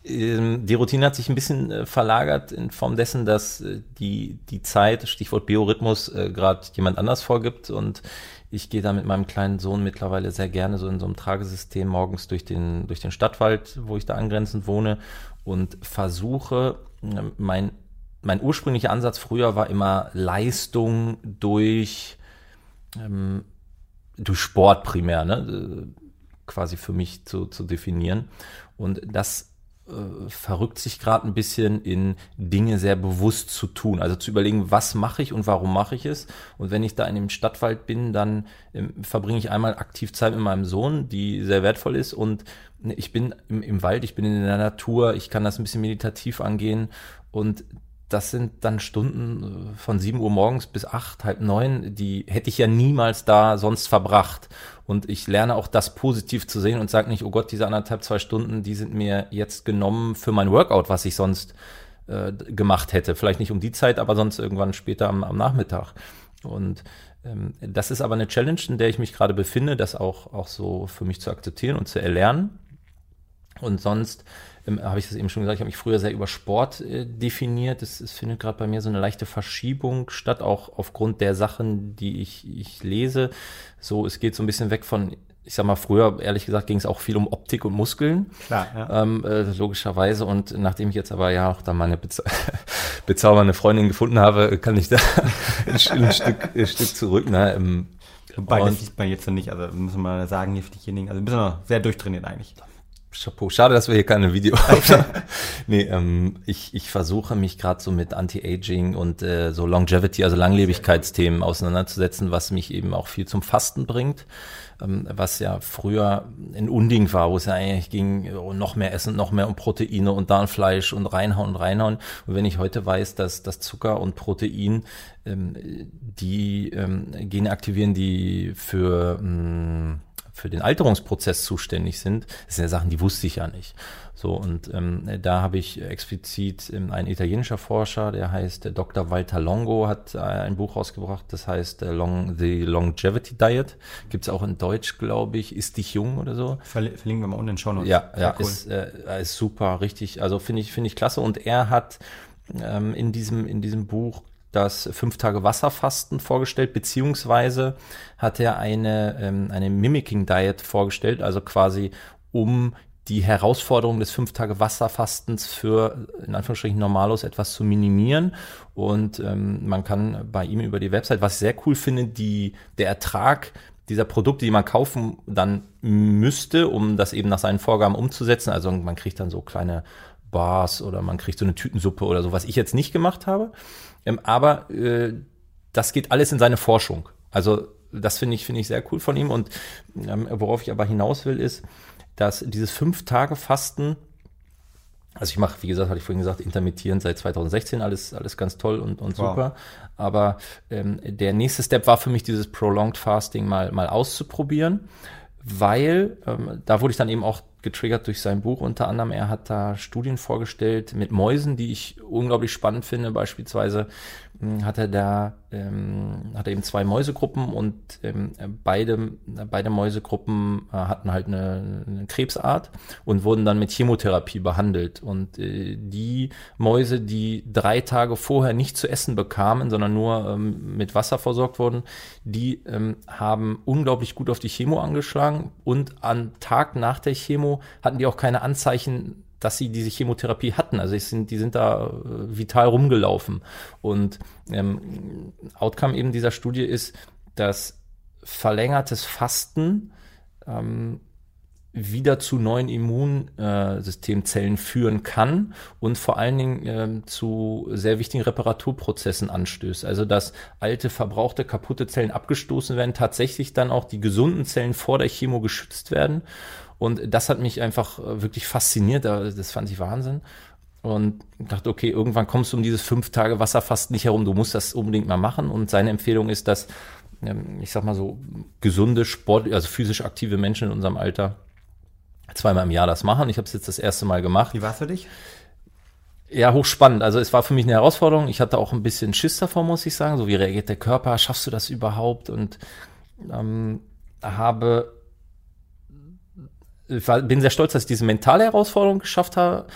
ähm, die Routine hat sich ein bisschen äh, verlagert in Form dessen, dass äh, die, die Zeit, Stichwort Biorhythmus, gerade jemand anders vorgibt und ich gehe da mit meinem kleinen Sohn mittlerweile sehr gerne so in so einem Tragesystem morgens durch den, durch den Stadtwald, wo ich da angrenzend wohne und versuche, ähm, mein, mein ursprünglicher Ansatz früher war immer Leistung durch, ähm, durch Sport primär, ne? Äh, quasi für mich zu, zu definieren. Und das äh, verrückt sich gerade ein bisschen in Dinge sehr bewusst zu tun. Also zu überlegen, was mache ich und warum mache ich es. Und wenn ich da in dem Stadtwald bin, dann ähm, verbringe ich einmal aktiv Zeit mit meinem Sohn, die sehr wertvoll ist. Und ich bin im, im Wald, ich bin in der Natur, ich kann das ein bisschen meditativ angehen. Und das sind dann Stunden äh, von 7 Uhr morgens bis 8, halb 9, die hätte ich ja niemals da sonst verbracht. Und ich lerne auch das positiv zu sehen und sage nicht, oh Gott, diese anderthalb, zwei Stunden, die sind mir jetzt genommen für mein Workout, was ich sonst äh, gemacht hätte. Vielleicht nicht um die Zeit, aber sonst irgendwann später am, am Nachmittag. Und ähm, das ist aber eine Challenge, in der ich mich gerade befinde, das auch, auch so für mich zu akzeptieren und zu erlernen. Und sonst ähm, habe ich das eben schon gesagt, ich habe mich früher sehr über Sport äh, definiert. Es, es findet gerade bei mir so eine leichte Verschiebung statt, auch aufgrund der Sachen, die ich, ich lese. So, es geht so ein bisschen weg von, ich sag mal, früher, ehrlich gesagt, ging es auch viel um Optik und Muskeln. Klar, ja. Ähm, äh, logischerweise. Und nachdem ich jetzt aber ja auch da meine Beza (laughs) bezaubernde Freundin gefunden habe, kann ich da (laughs) ein, ein, Stück, ein Stück zurück. Ne? Ähm, Wobei, das sieht man jetzt noch nicht, also müssen wir mal sagen, hier für diejenigen, also ein bisschen noch sehr durchtrainiert eigentlich. Chapeau. Schade, dass wir hier keine Video (laughs) haben. nee, ähm, ich, ich versuche mich gerade so mit Anti-Aging und äh, so Longevity, also Langlebigkeitsthemen auseinanderzusetzen, was mich eben auch viel zum Fasten bringt. Ähm, was ja früher ein Unding war, wo es ja eigentlich ging, oh, noch mehr Essen, noch mehr um Proteine und da ein Fleisch und reinhauen und reinhauen. Und wenn ich heute weiß, dass, dass Zucker und Protein ähm, die ähm, Gene aktivieren, die für mh, für den Alterungsprozess zuständig sind, das sind ja Sachen, die wusste ich ja nicht. So, und ähm, da habe ich explizit ähm, ein italienischer Forscher, der heißt äh, Dr. Walter Longo, hat äh, ein Buch rausgebracht, das heißt äh, Long, The Longevity Diet. Gibt's auch in Deutsch, glaube ich, Ist dich jung oder so. Verli- Verlinken wir mal unten in den Show Notes. Ja, ja, cool. ist, äh, ist super, richtig. Also finde ich, finde ich klasse. Und er hat ähm, in diesem, in diesem Buch das fünf Tage Wasserfasten vorgestellt, beziehungsweise hat er eine, ähm, eine Mimicking Diet vorgestellt, also quasi um die Herausforderung des fünf Tage Wasserfastens für in Anführungsstrichen Normalos etwas zu minimieren und ähm, man kann bei ihm über die Website, was ich sehr cool finde, die der Ertrag dieser Produkte, die man kaufen dann müsste, um das eben nach seinen Vorgaben umzusetzen. Also man kriegt dann so kleine Bars oder man kriegt so eine Tütensuppe oder so, was ich jetzt nicht gemacht habe. Ähm, aber äh, das geht alles in seine Forschung. Also das finde ich, finde ich sehr cool von ihm. Und ähm, worauf ich aber hinaus will, ist, dass dieses Fünf-Tage-Fasten, also ich mache, wie gesagt, hatte ich vorhin gesagt, intermittierend seit 2016, alles, alles ganz toll und, und Wow. super. Aber ähm, der nächste Step war für mich, dieses Prolonged Fasting mal, mal auszuprobieren, weil ähm, da wurde ich dann eben auch getriggert durch sein Buch. Unter anderem, er hat da Studien vorgestellt mit Mäusen, die ich unglaublich spannend finde. Beispielsweise hat er da ähm, hat er eben zwei Mäusegruppen und ähm, beide beide Mäusegruppen äh, hatten halt eine, eine Krebsart und wurden dann mit Chemotherapie behandelt. Und äh, die Mäuse, die drei Tage vorher nicht zu essen bekamen, sondern nur ähm, mit Wasser versorgt wurden, die ähm, haben unglaublich gut auf die Chemo angeschlagen und am Tag nach der Chemo hatten die auch keine Anzeichen, dass sie diese Chemotherapie hatten. Also sind, die sind da äh, vital rumgelaufen. Und ähm, Outcome eben dieser Studie ist, dass verlängertes Fasten ähm, wieder zu neuen Immunsystemzellen führen kann und vor allen Dingen ähm, zu sehr wichtigen Reparaturprozessen anstößt. Also dass alte, verbrauchte, kaputte Zellen abgestoßen werden, tatsächlich dann auch die gesunden Zellen vor der Chemo geschützt werden. Und das hat mich einfach äh, wirklich fasziniert. Da- Das fand ich Wahnsinn. Und dachte, okay, irgendwann kommst du um dieses fünf Tage Wasserfasten nicht herum. Du musst das unbedingt mal machen. Und seine Empfehlung ist, dass, ähm, ich sag mal so, gesunde Sport, also physisch aktive Menschen in unserem Alter zweimal im Jahr das machen. Ich habe es jetzt das erste Mal gemacht. Wie war's für dich? Ja, hochspannend. Also es war für mich eine Herausforderung. Ich hatte auch ein bisschen Schiss davor, muss ich sagen. So wie reagiert der Körper? Schaffst du das überhaupt? Und ähm, habe war, bin sehr stolz, dass ich diese mentale Herausforderung geschafft habe.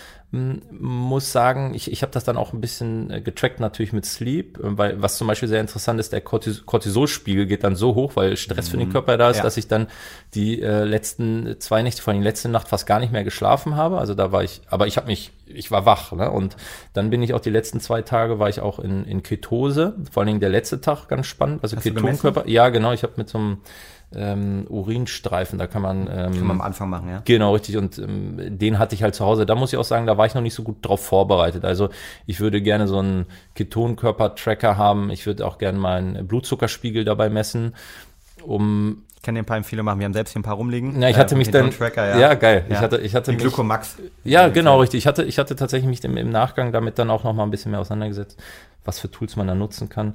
Muss sagen, ich, ich habe das dann auch ein bisschen äh, getrackt natürlich mit Sleep, äh, weil was zum Beispiel sehr interessant ist, der Cortis Cortisolspiegel geht dann so hoch, weil Stress für den Körper da ist, Ja. dass ich dann die äh, letzten zwei Nächte, vor allem die letzte Nacht fast gar nicht mehr geschlafen habe. Also da war ich, aber ich habe mich, ich war wach, ne? Und dann bin ich auch die letzten zwei Tage war ich auch in, in Ketose, vor allen Dingen der letzte Tag ganz spannend, also? Ketonkörper. Ja, genau, ich habe mit so einem ähm, Urinstreifen, da kann man, ähm, Kann man am Anfang machen, ja? Genau, richtig. Und ähm, den hatte ich halt zu Hause. Da muss ich auch sagen, da war ich noch nicht so gut drauf vorbereitet. Also ich würde gerne so einen Ketonkörper-Tracker haben. Ich würde auch gerne meinen Blutzuckerspiegel dabei messen, um Ich kann dir ein paar Empfehlungen machen. Wir haben selbst hier ein paar rumliegen. na, ich hatte Äh, mich dann, Tracker, ja. geil, ich Ja. hatte, ich hatte mich, Glucomax. ja, genau, richtig. Ich hatte, ich hatte tatsächlich mich im, im Nachgang damit dann auch noch mal ein bisschen mehr auseinandergesetzt, was für Tools man da nutzen kann.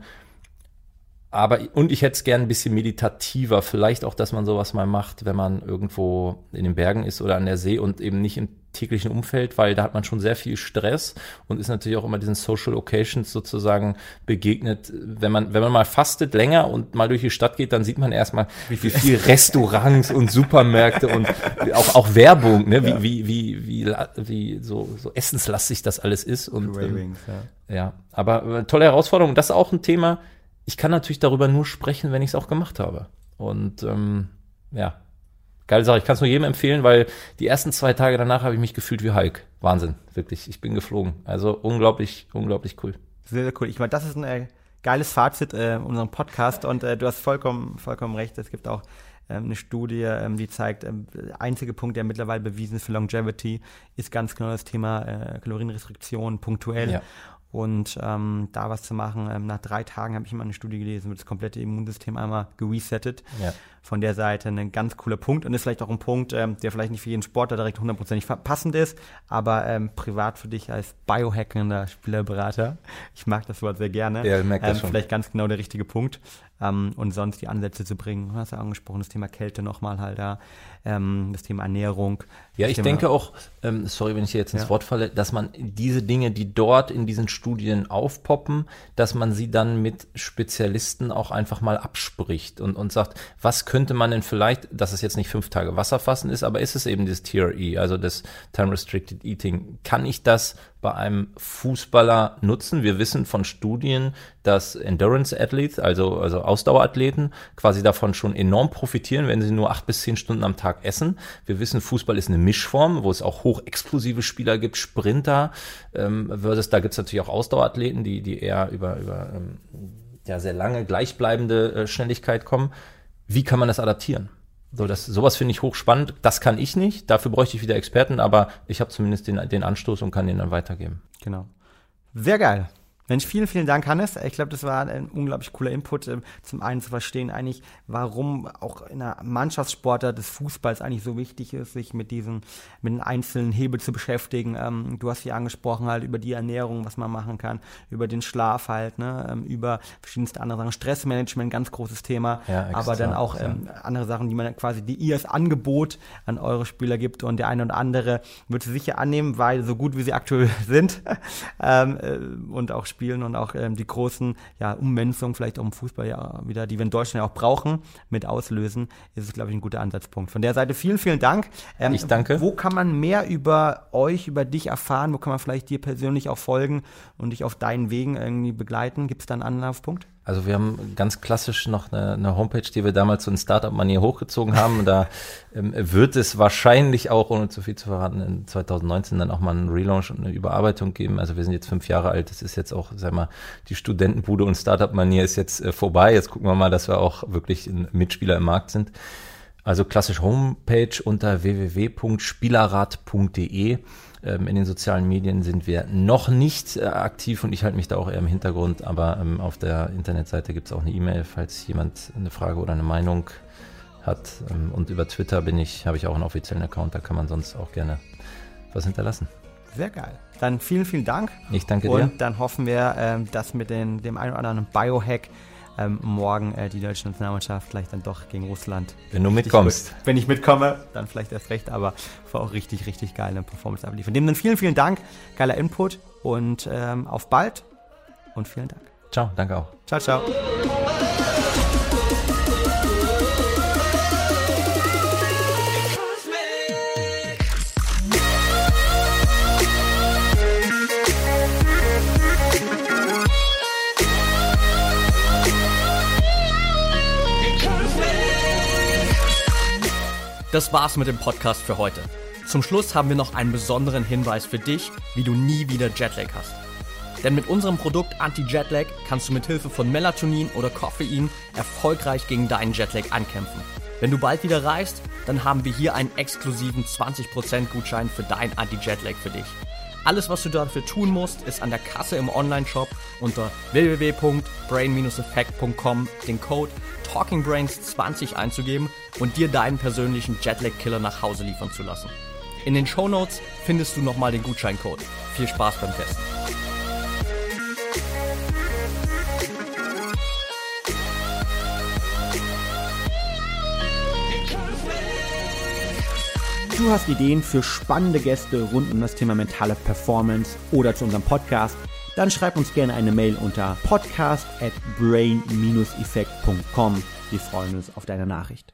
Aber, und ich hätte es gern ein bisschen meditativer. Vielleicht auch, dass man sowas mal macht, wenn man irgendwo in den Bergen ist oder an der See und eben nicht im täglichen Umfeld, weil da hat man schon sehr viel Stress und ist natürlich auch immer diesen Social Occasions sozusagen begegnet. Wenn man, wenn man mal fastet länger und mal durch die Stadt geht, dann sieht man erstmal, wie viel, Restaurants und Supermärkte und auch, auch Werbung, ne? wie, wie, wie, wie, la- wie so, so essenslastig das alles ist. Und, ähm, Ravings, ja. ja, aber äh, tolle Herausforderung. Das ist auch ein Thema. Ich kann natürlich darüber nur sprechen, wenn ich es auch gemacht habe. Und ähm, ja, geile Sache. Ich kann es nur jedem empfehlen, weil die ersten zwei Tage danach habe ich mich gefühlt wie Hulk. Wahnsinn, wirklich. Ich bin geflogen. Also unglaublich, unglaublich cool. Sehr, sehr cool. Ich meine, das ist ein äh, geiles Fazit äh, unserem Podcast und äh, du hast vollkommen, vollkommen recht. Es gibt auch ähm, eine Studie, ähm, die zeigt, ähm, der einzige Punkt, der mittlerweile bewiesen ist für Longevity, ist ganz genau das Thema äh, Kalorienrestriktion punktuell. Ja. Und ähm, da was zu machen, ähm, nach drei Tagen habe ich immer eine Studie gelesen, wird das komplette Immunsystem einmal geresettet. Ja. Von der Seite ein ganz cooler Punkt und ist vielleicht auch ein Punkt, ähm, der vielleicht nicht für jeden Sportler direkt hundertprozentig passend ist, aber ähm, privat für dich als biohackender Spielerberater, (laughs) ich mag das Wort sehr gerne, ja, ähm, vielleicht ganz genau der richtige Punkt ähm, und sonst die Ansätze zu bringen. Du hast ja angesprochen, das Thema Kälte nochmal halt da, ähm, das Thema Ernährung. Ja, ich Thema, denke auch, ähm, sorry, wenn ich hier jetzt ins ja. Wort falle, dass man diese Dinge, die dort in diesen Studien aufpoppen, dass man sie dann mit Spezialisten auch einfach mal abspricht und, und sagt, was könnte man denn vielleicht, dass es jetzt nicht fünf Tage Wasserfassen ist, aber ist es eben das TRE, also das Time Restricted Eating, kann ich das bei einem Fußballer nutzen. Wir wissen von Studien, dass Endurance Athletes, also, also Ausdauerathleten, quasi davon schon enorm profitieren, wenn sie nur acht bis zehn Stunden am Tag essen. Wir wissen, Fußball ist eine Mischform, wo es auch hochexplosive Spieler gibt, Sprinter, ähm, versus da gibt es natürlich auch Ausdauerathleten, die, die eher über, über ähm, ja, sehr lange gleichbleibende äh, Schnelligkeit kommen. Wie kann man das adaptieren? So, das, sowas finde ich hochspannend. Das kann ich nicht. Dafür bräuchte ich wieder Experten, aber ich habe zumindest den, den Anstoß und kann den dann weitergeben. Genau. Sehr geil. Mensch, vielen, vielen Dank, Hannes. Ich glaube, das war ein unglaublich cooler Input, ähm, zum einen zu verstehen eigentlich, warum auch in der Mannschaftssportart des Fußballs eigentlich so wichtig ist, sich mit diesen, mit den einzelnen Hebel zu beschäftigen. Ähm, du hast hier angesprochen halt über die Ernährung, was man machen kann, über den Schlaf halt, ne, ähm, über verschiedenste andere Sachen. Stressmanagement, ganz großes Thema. Ja, extra, aber dann auch ähm, andere Sachen, die man quasi, die ihr als Angebot an eure Spieler gibt und der eine und andere wird sie sicher annehmen, weil so gut wie sie aktuell (laughs) sind (laughs) ähm, äh, und auch spielen und auch ähm, die großen ja, Ummünzungen vielleicht auch im Fußball ja wieder, die wir in Deutschland ja auch brauchen, mit auslösen, ist es, glaube ich, ein guter Ansatzpunkt. Von der Seite vielen, vielen Dank. Ähm, ich danke. Wo kann man mehr über euch, über dich erfahren? Wo kann man vielleicht dir persönlich auch folgen und dich auf deinen Wegen irgendwie begleiten? Gibt es da einen Anlaufpunkt? Also wir haben ganz klassisch noch eine, eine Homepage, die wir damals so in Startup-Manier hochgezogen haben. Da ähm, wird es wahrscheinlich auch, ohne zu viel zu verraten, in 2019 dann auch mal einen Relaunch und eine Überarbeitung geben. Also wir sind jetzt fünf Jahre alt. Das ist jetzt auch, sag mal, die Studentenbude und Startup-Manier ist jetzt äh, vorbei. Jetzt gucken wir mal, dass wir auch wirklich ein Mitspieler im Markt sind. Also klassisch Homepage unter www.spielerrat.de. Ähm, in den sozialen Medien sind wir noch nicht äh, aktiv und ich halte mich da auch eher im Hintergrund, aber ähm, auf der Internetseite gibt es auch eine E-Mail, falls jemand eine Frage oder eine Meinung hat. Ähm, und über Twitter bin ich, habe ich auch einen offiziellen Account, da kann man sonst auch gerne was hinterlassen. Sehr geil. Dann vielen, vielen Dank. Ich danke dir. Und dann hoffen wir, dass mit den, dem einen oder anderen Biohack ähm, morgen äh, die deutsche Nationalmannschaft vielleicht dann doch gegen Russland. Wenn du mitkommst. Gut. Wenn ich mitkomme, dann vielleicht erst recht, aber war auch richtig, richtig geile Performance abliefern. Dem dann vielen, vielen Dank, geiler Input und ähm, auf bald und vielen Dank. Ciao, danke auch. Ciao, ciao. Das war's mit dem Podcast für heute. Zum Schluss haben wir noch einen besonderen Hinweis für dich, wie du nie wieder Jetlag hast. Denn mit unserem Produkt Anti-Jetlag kannst du mit Hilfe von Melatonin oder Koffein erfolgreich gegen deinen Jetlag ankämpfen. Wenn du bald wieder reist, dann haben wir hier einen exklusiven 20% Gutschein für dein Anti-Jetlag für dich. Alles, was du dafür tun musst, ist an der Kasse im Online-Shop unter www.brain-effect.com den Code TalkingBrains20 einzugeben und dir deinen persönlichen Jetlag-Killer nach Hause liefern zu lassen. In den Show Notes findest du nochmal den Gutscheincode. Viel Spaß beim Testen. Du hast Ideen für spannende Gäste rund um das Thema mentale Performance oder zu unserem Podcast? Dann schreib uns gerne eine Mail unter podcast at brain-effekt.com. Wir freuen uns auf deine Nachricht.